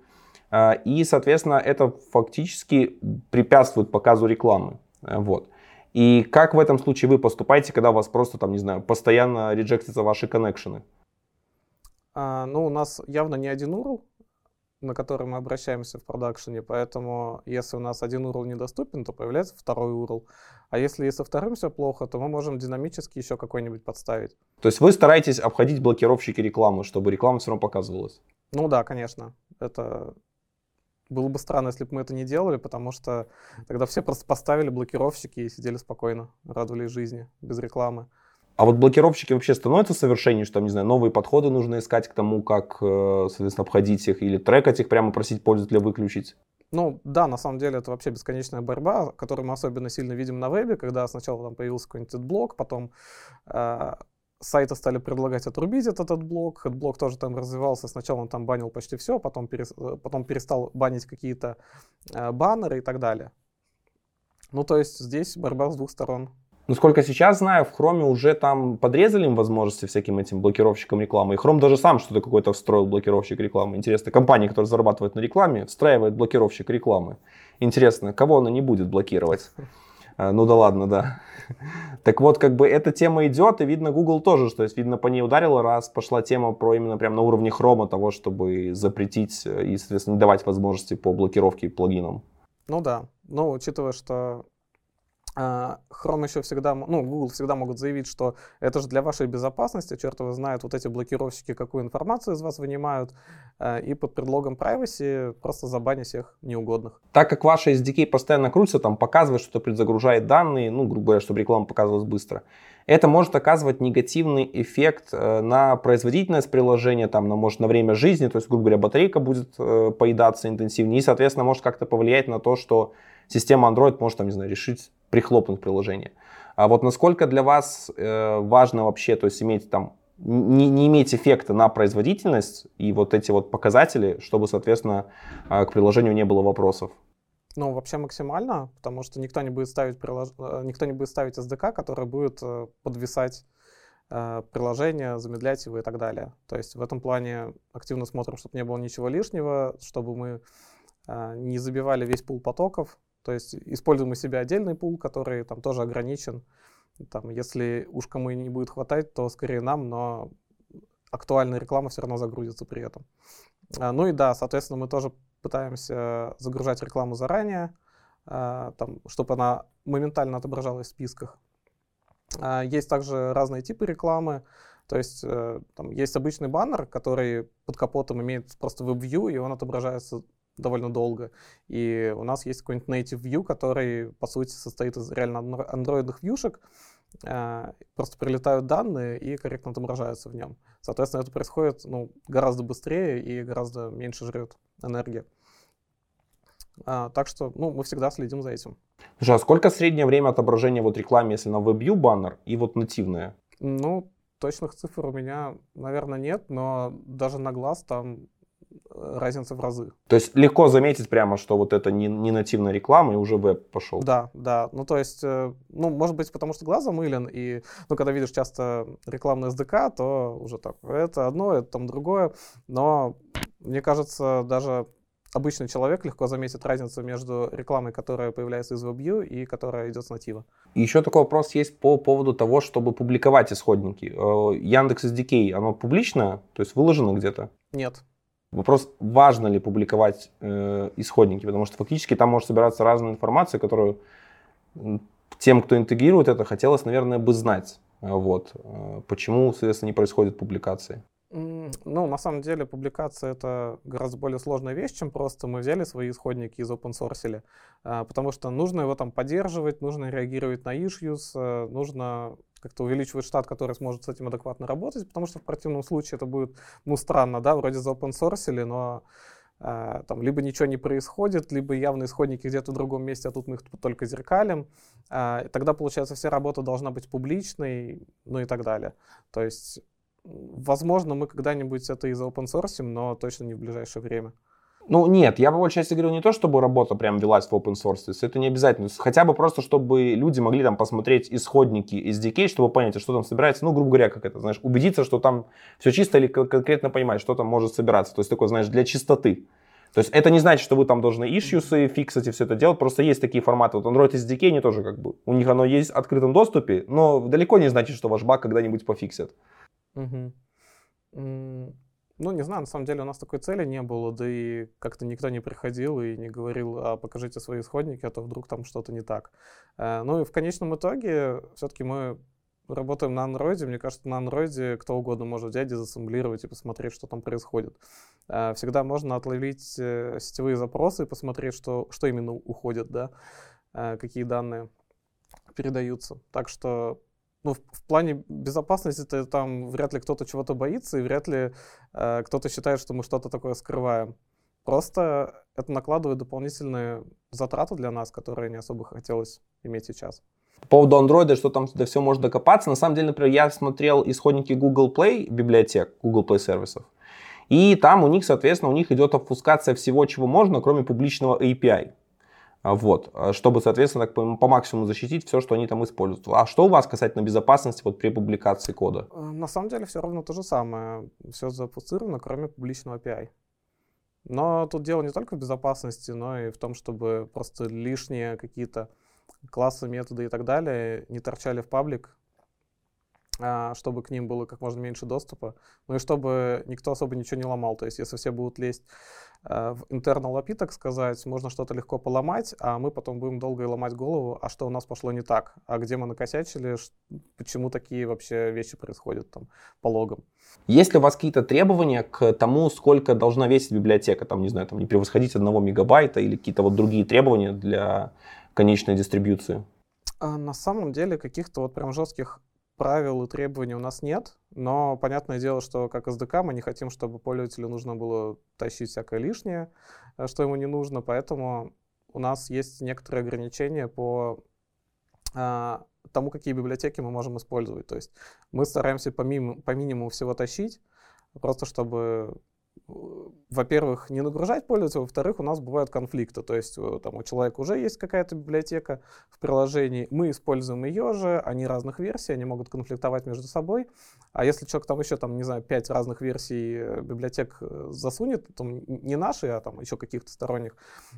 А, и, соответственно, это фактически препятствует показу рекламы. Э, вот. И как в этом случае вы поступаете, когда у вас просто, там, не знаю, постоянно реджектятся ваши коннекшены? А, ну, у нас явно не один URL, на который мы обращаемся в продакшене, поэтому если у нас один URL недоступен, то появляется второй URL. А если и со вторым все плохо, то мы можем динамически еще какой-нибудь подставить. То есть вы стараетесь обходить блокировщики рекламы, чтобы реклама все равно показывалась? Ну да, конечно. Это было бы странно, если бы мы это не делали, потому что тогда все просто поставили блокировщики и сидели спокойно, радовались жизни, без рекламы. А вот блокировщики вообще становятся совершеннее, что там, не знаю, новые подходы нужно искать к тому, как, э, соответственно, обходить их или трекать их, прямо просить пользователя выключить? Ну да, на самом деле это вообще бесконечная борьба, которую мы особенно сильно видим на вебе, когда сначала там появился какой-нибудь блок, потом э, сайты стали предлагать отрубить этот блок, блок тоже там развивался, сначала он там банил почти все, потом, перес, э, потом перестал банить какие-то э, баннеры и так далее. Ну то есть здесь борьба с двух сторон. Ну, сколько сейчас знаю, в Chrome уже там подрезали им возможности всяким этим блокировщикам рекламы. И Chrome даже сам что-то какой-то встроил блокировщик рекламы. Интересно, компания, которая зарабатывает на рекламе, встраивает блокировщик рекламы. Интересно, кого она не будет блокировать? А, ну да ладно, да. Так вот, как бы эта тема идет, и видно Google тоже, что есть, видно, по ней ударило, раз пошла тема про именно прям на уровне хрома того, чтобы запретить и, соответственно, не давать возможности по блокировке плагинам. Ну да, но учитывая, что Chrome еще всегда, ну, Google всегда могут заявить, что это же для вашей безопасности, черт его знает, вот эти блокировщики какую информацию из вас вынимают, а, и под предлогом privacy просто забанить всех неугодных. Так как ваши SDK постоянно крутятся, там показывает, что предзагружает данные, ну, грубо говоря, чтобы реклама показывалась быстро, это может оказывать негативный эффект э, на производительность приложения, там, на, может, на время жизни, то есть, грубо говоря, батарейка будет э, поедаться интенсивнее, и, соответственно, может как-то повлиять на то, что система Android может, там, не знаю, решить прихлопнуть приложение. А вот насколько для вас э, важно вообще, то есть иметь там, не, не иметь эффекта на производительность и вот эти вот показатели, чтобы, соответственно, э, к приложению не было вопросов? Ну, вообще максимально, потому что никто не будет ставить, прилож... Э, никто не будет ставить SDK, который будет э, подвисать э, приложение, замедлять его и так далее. То есть в этом плане активно смотрим, чтобы не было ничего лишнего, чтобы мы не забивали весь пул потоков, то есть используем у себя отдельный пул, который там тоже ограничен. Там, если уж кому и не будет хватать, то скорее нам, но актуальная реклама все равно загрузится при этом. А, ну и да, соответственно, мы тоже пытаемся загружать рекламу заранее, а, там, чтобы она моментально отображалась в списках. А, есть также разные типы рекламы. То есть э, там есть обычный баннер, который под капотом имеет просто WebView, и он отображается довольно долго. И у нас есть какой-нибудь native view, который, по сути, состоит из реально андроидных вьюшек. Э, просто прилетают данные и корректно отображаются в нем. Соответственно, это происходит ну, гораздо быстрее и гораздо меньше жрет энергии. А, так что ну, мы всегда следим за этим. Слушай, а сколько среднее время отображения вот рекламы, если на WebView баннер и вот нативное? Ну, точных цифр у меня, наверное, нет, но даже на глаз там разница в разы. То есть легко заметить прямо, что вот это не, не нативная реклама, и уже веб пошел. Да, да. Ну, то есть, э, ну, может быть, потому что глаз замылен, и, ну, когда видишь часто рекламный SDK, то уже так, это одно, это там другое, но мне кажется, даже обычный человек легко заметит разницу между рекламой, которая появляется из WebView и которая идет с натива. Еще такой вопрос есть по поводу того, чтобы публиковать исходники. Э, Яндекс SDK, оно публичное, то есть выложено где-то? Нет, Вопрос, важно ли публиковать э, исходники, потому что фактически там может собираться разная информация, которую тем, кто интегрирует это, хотелось, наверное, бы знать. Вот. Э, почему, соответственно, не происходит публикации? Ну, на самом деле, публикация — это гораздо более сложная вещь, чем просто мы взяли свои исходники из open source, а, потому что нужно его там поддерживать, нужно реагировать на issues, э, нужно как-то увеличивать штат, который сможет с этим адекватно работать, потому что в противном случае это будет, ну, странно, да, вроде за open source, но э, там либо ничего не происходит, либо явные исходники где-то в другом месте, а тут мы их только зеркалим. Э, тогда, получается, вся работа должна быть публичной, ну и так далее. То есть, возможно, мы когда-нибудь это и за open source, но точно не в ближайшее время. Ну, нет, я по большей части говорил не то, чтобы работа прям велась в open source, то это не обязательно, хотя бы просто, чтобы люди могли там посмотреть исходники SDK, чтобы понять, что там собирается, ну, грубо говоря, как это, знаешь, убедиться, что там все чисто или конкретно понимать, что там может собираться, то есть такое, знаешь, для чистоты. То есть это не значит, что вы там должны issues фиксать и все это делать, просто есть такие форматы. Вот Android SDK, они тоже как бы, у них оно есть в открытом доступе, но далеко не значит, что ваш баг когда-нибудь пофиксят. Угу. Ну, не знаю, на самом деле у нас такой цели не было, да и как-то никто не приходил и не говорил, а покажите свои исходники, а то вдруг там что-то не так. Э, ну и в конечном итоге все-таки мы работаем на андроиде. Мне кажется, на андроиде кто угодно может взять, дезассемблировать и посмотреть, что там происходит. Э, всегда можно отловить э, сетевые запросы и посмотреть, что, что именно уходит, да, какие данные передаются. Так что ну, в, в плане безопасности -то, там вряд ли кто-то чего-то боится, и вряд ли э, кто-то считает, что мы что-то такое скрываем. Просто это накладывает дополнительные затраты для нас, которые не особо хотелось иметь сейчас. По поводу Android, что там до все можно докопаться. На самом деле, например, я смотрел исходники Google Play библиотек, Google Play сервисов. И там у них, соответственно, у них идет обфускация всего, чего можно, кроме публичного API. А, вот, а, чтобы, соответственно, по, максимуму защитить все, что они там используют. А что у вас касательно безопасности вот при публикации кода? Э, на самом деле все равно то же самое. Все запустировано, кроме публичного API. Но тут дело не только в безопасности, но и в том, чтобы просто лишние какие-то классы, методы и так далее не торчали в паблик, чтобы к ним было как можно меньше доступа, ну и чтобы никто особо ничего не ломал. То есть если все будут лезть а, в internal API, так сказать, можно что-то легко поломать, а мы потом будем долго и ломать голову, а что у нас пошло не так, а где мы накосячили, почему такие вообще вещи происходят там по логам. Есть ли у вас какие-то требования к тому, сколько должна весить библиотека, там, не знаю, там, не превосходить одного мегабайта или какие-то вот другие требования для конечной дистрибьюции? А, на самом деле каких-то вот прям жестких правил и требований у нас нет, но понятное дело, что как SDK мы не хотим, чтобы пользователю нужно было тащить всякое лишнее, э, что ему не нужно, поэтому у нас есть некоторые ограничения по а, тому, какие библиотеки мы можем использовать. То есть мы стараемся по, мим, по минимуму всего тащить, просто чтобы во-первых, не нагружать пользователя, во-вторых, у нас бывают конфликты. То есть э, там, у человека уже есть какая-то библиотека в приложении, мы используем ее же, они разных версий, они могут конфликтовать между собой. А если человек там еще, там, не знаю, пять разных версий э, библиотек э, засунет, там, не наши, а там еще каких-то сторонних,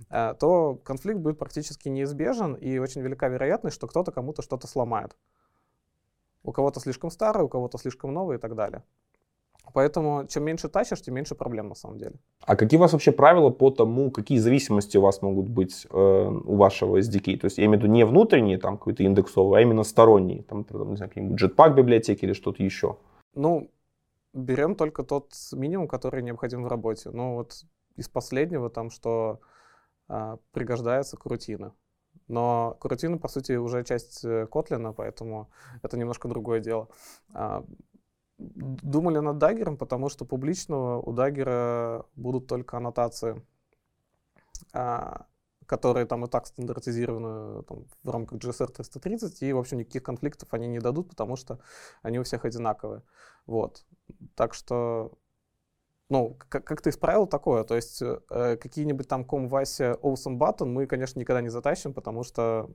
то конфликт будет практически неизбежен, и очень велика вероятность, что кто-то кому-то что-то сломает. У кого-то слишком старый, у кого-то слишком новый и так далее. Поэтому чем меньше тащишь, тем меньше проблем на самом деле. А какие у вас вообще правила по тому, какие зависимости у вас могут быть э, у вашего SDK? То есть я имею в виду не внутренние, там какой-то индексовый, а именно сторонние, там, не знаю, какие-нибудь Jetpack библиотеки или что-то еще? Ну, берем только тот минимум, который необходим в работе. Ну вот из последнего там, что э, пригождается крутина. Но крутина, по сути, уже часть э, Kotlin, поэтому это немножко другое дело. Думали над даггером, потому что публичного у даггера будут только аннотации, а, которые там и так стандартизированы там, в рамках GSR 330, и, в общем, никаких конфликтов они не дадут, потому что они у всех одинаковые. Вот. Так что, ну, как, как ты исправил такое? То есть э, какие-нибудь там ком Вася Awesome Button мы, конечно, никогда не затащим, потому что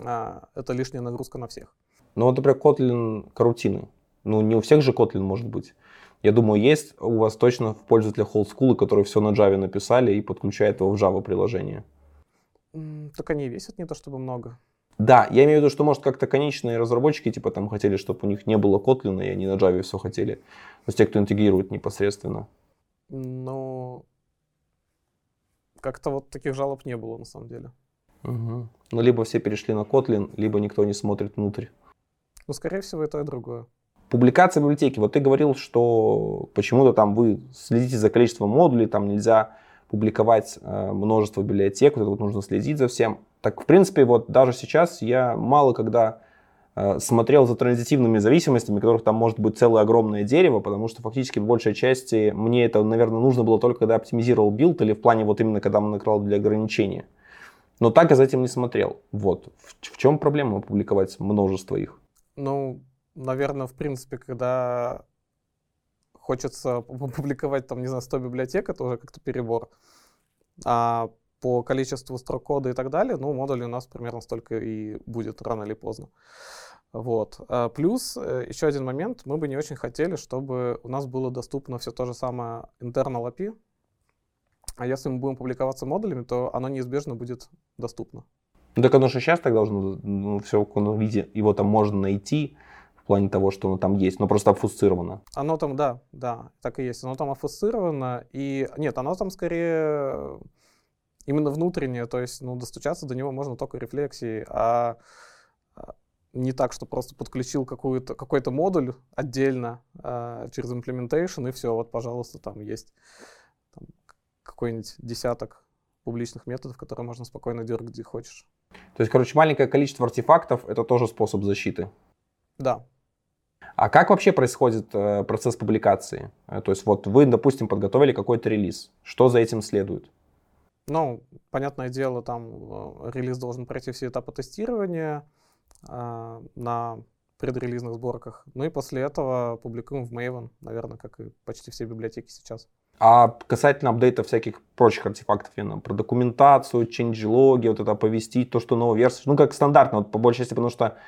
э, это лишняя нагрузка на всех. Ну, вот, например, Kotlin карутины. Ну, не у всех же Kotlin может быть. Я думаю, есть у вас точно в пользователях олдскулы, которые все на Java написали и подключают его в Java приложение. Так они весят не то чтобы много. Да, я имею в виду, что, может, как-то конечные разработчики, типа, там хотели, чтобы у них не было Kotlin, и они на Java все хотели. То есть те, кто интегрирует непосредственно. Ну, как-то вот таких жалоб не было, на самом деле. Угу. Ну, либо все перешли на Kotlin, либо никто не смотрит внутрь. Ну, скорее всего, и то, и другое. Публикация библиотеки. Вот ты говорил, что почему-то там вы следите за количеством модулей, там нельзя публиковать э, множество библиотек, вот это вот нужно следить за всем. Так, в принципе, вот даже сейчас я мало когда э, смотрел за транзитивными зависимостями, которых там может быть целое огромное дерево, потому что фактически в большей части мне это, наверное, нужно было только когда оптимизировал билд или в плане вот именно когда мы накрыл для ограничения. Но так я за этим не смотрел. Вот. В, в чем проблема опубликовать множество их? Ну, наверное, в принципе, когда хочется опубликовать, там, не знаю, 100 библиотек, это уже как-то перебор. А по количеству строк кода и так далее, ну, модулей у нас примерно столько и будет рано или поздно. Вот. А плюс э, еще один момент, мы бы не очень хотели, чтобы у нас было доступно все то же самое internal API, а если мы будем публиковаться модулями, то оно неизбежно будет доступно. Ну, так оно же сейчас так должно, ну, все в виде, его там можно найти, плане того, что оно там есть, но просто обфусцировано. Оно там, да, да, так и есть. Оно там обфусцировано, и нет, оно там скорее именно внутреннее, то есть, ну, достучаться до него можно только рефлексией, а, а не так, что просто подключил какую-то, какой-то модуль отдельно а, через implementation, и все, вот, пожалуйста, там есть какой-нибудь десяток публичных методов, которые можно спокойно дергать где хочешь. То есть, короче, маленькое количество артефактов — это тоже способ защиты? Да. А как вообще происходит э, процесс публикации? Э, то есть вот вы, допустим, подготовили какой-то релиз. Что за этим следует? Ну, понятное дело, там э, релиз должен пройти все этапы тестирования э, на предрелизных сборках. Ну и после этого публикуем в Maven, наверное, как и почти все библиотеки сейчас. А касательно апдейта всяких прочих артефактов, именно про документацию, change-логи, вот это оповестить, то, что новая версия, ну, как стандартно, вот по большей части, потому что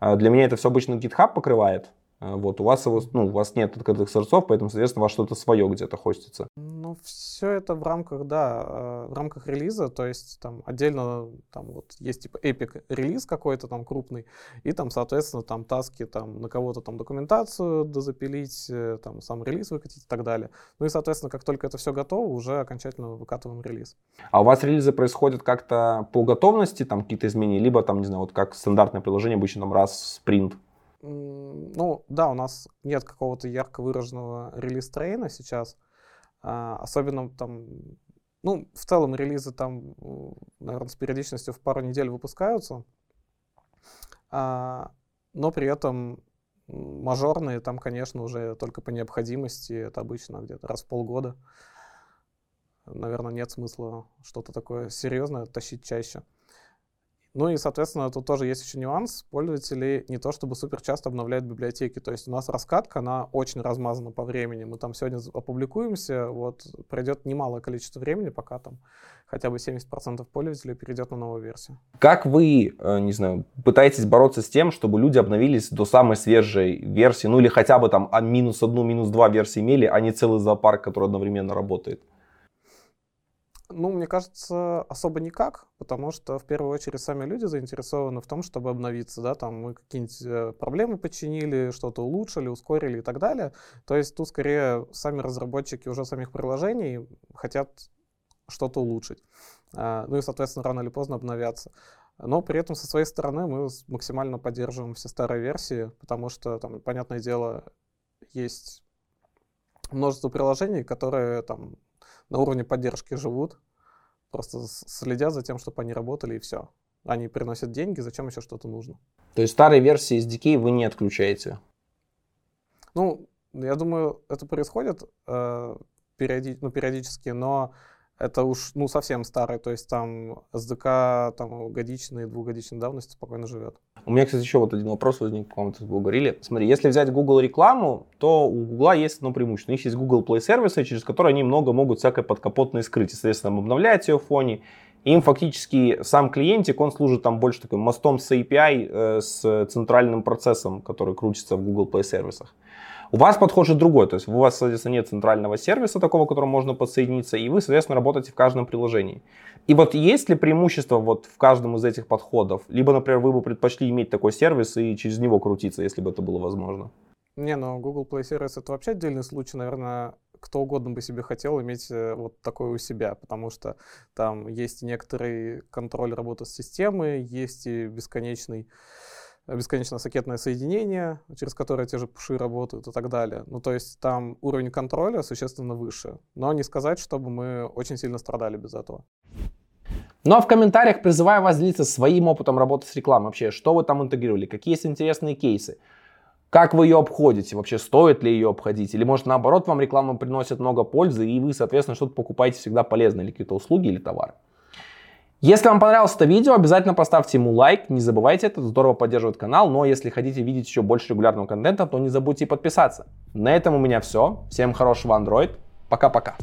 для меня это все обычно GitHub покрывает, вот, у вас, его, ну, у вас нет открытых сорцов, поэтому, соответственно, у вас что-то свое где-то хостится. Ну, все это в рамках, да, э, в рамках релиза, то есть там отдельно там вот есть типа эпик релиз какой-то там крупный, и там, соответственно, там таски там на кого-то там документацию дозапилить, э, там сам релиз выкатить и так далее. Ну и, соответственно, как только это все готово, уже окончательно выкатываем релиз. А у вас релизы происходят как-то по готовности, там какие-то изменения, либо там, не знаю, вот как стандартное приложение, обычно там раз в спринт? Ну, да, у нас нет какого-то ярко выраженного релиз-трейна сейчас, а, особенно там, ну, в целом релизы там, наверное, с периодичностью в пару недель выпускаются, а, но при этом мажорные там, конечно, уже только по необходимости, это обычно где-то раз в полгода. Наверное, нет смысла что-то такое серьезное тащить чаще. Ну и, соответственно, тут тоже есть еще нюанс. Пользователи не то чтобы супер часто обновляют библиотеки. То есть у нас раскатка, она очень размазана по времени. Мы там сегодня опубликуемся, вот пройдет немалое количество времени, пока там хотя бы 70% пользователей перейдет на новую версию. Как вы, э, не знаю, пытаетесь бороться с тем, чтобы люди обновились до самой свежей версии, ну или хотя бы там а минус одну, минус два версии имели, а не целый зоопарк, который одновременно работает? Ну, мне кажется, особо никак, потому что в первую очередь сами люди заинтересованы в том, чтобы обновиться, да, там мы какие-нибудь э, проблемы починили, что-то улучшили, ускорили и так далее. То есть тут скорее сами разработчики уже самих приложений хотят что-то улучшить. А, ну и, соответственно, рано или поздно обновятся. Но при этом со своей стороны мы максимально поддерживаем все старые версии, потому что там, понятное дело, есть множество приложений, которые там на уровне поддержки живут, просто следят за тем, чтобы они работали и все. Они приносят деньги, зачем еще что-то нужно. То есть старые версии SDK вы не отключаете? Ну, я думаю, это происходит э, периоди- ну, периодически, но это уж ну, совсем старый, то есть там SDK там, годичной, двухгодичной давности спокойно живет. У меня, кстати, еще вот один вопрос возник, по-моему, вы говорили. Смотри, если взять Google рекламу, то у Google есть одно преимущество. У них есть Google Play сервисы, через которые они много могут всякое подкапотное скрыть. И, соответственно, обновлять ее в фоне. Им фактически сам клиентик, он служит там больше таким мостом с API, э, с центральным процессом, который крутится в Google Play сервисах. У вас подход же другой, то есть у вас, соответственно, нет центрального сервиса такого, к которому можно подсоединиться, и вы, соответственно, работаете в каждом приложении. И вот есть ли преимущество вот в каждом из этих подходов? Либо, например, вы бы предпочли иметь такой сервис и через него крутиться, если бы это было возможно? Не, ну Google Play Service это вообще отдельный случай, наверное, кто угодно бы себе хотел иметь э, вот такой у себя, потому что там есть некоторый контроль работы с системой, есть и бесконечный бесконечно сокетное соединение, через которое те же пуши работают и так далее. Ну, то есть там уровень контроля существенно выше. Но не сказать, чтобы мы очень сильно страдали без этого. Ну а в комментариях призываю вас делиться своим опытом работы с рекламой. Вообще, что вы там интегрировали, какие есть интересные кейсы. Как вы ее обходите? Вообще, стоит ли ее обходить? Или, может, наоборот, вам реклама приносит много пользы, и вы, соответственно, что-то покупаете всегда полезное, или какие-то услуги или товары. Если вам понравилось это видео, обязательно поставьте ему лайк. Не забывайте, это здорово поддерживает канал. Но если хотите видеть еще больше регулярного контента, то не забудьте подписаться. На этом у меня все. Всем хорошего Android. Пока-пока.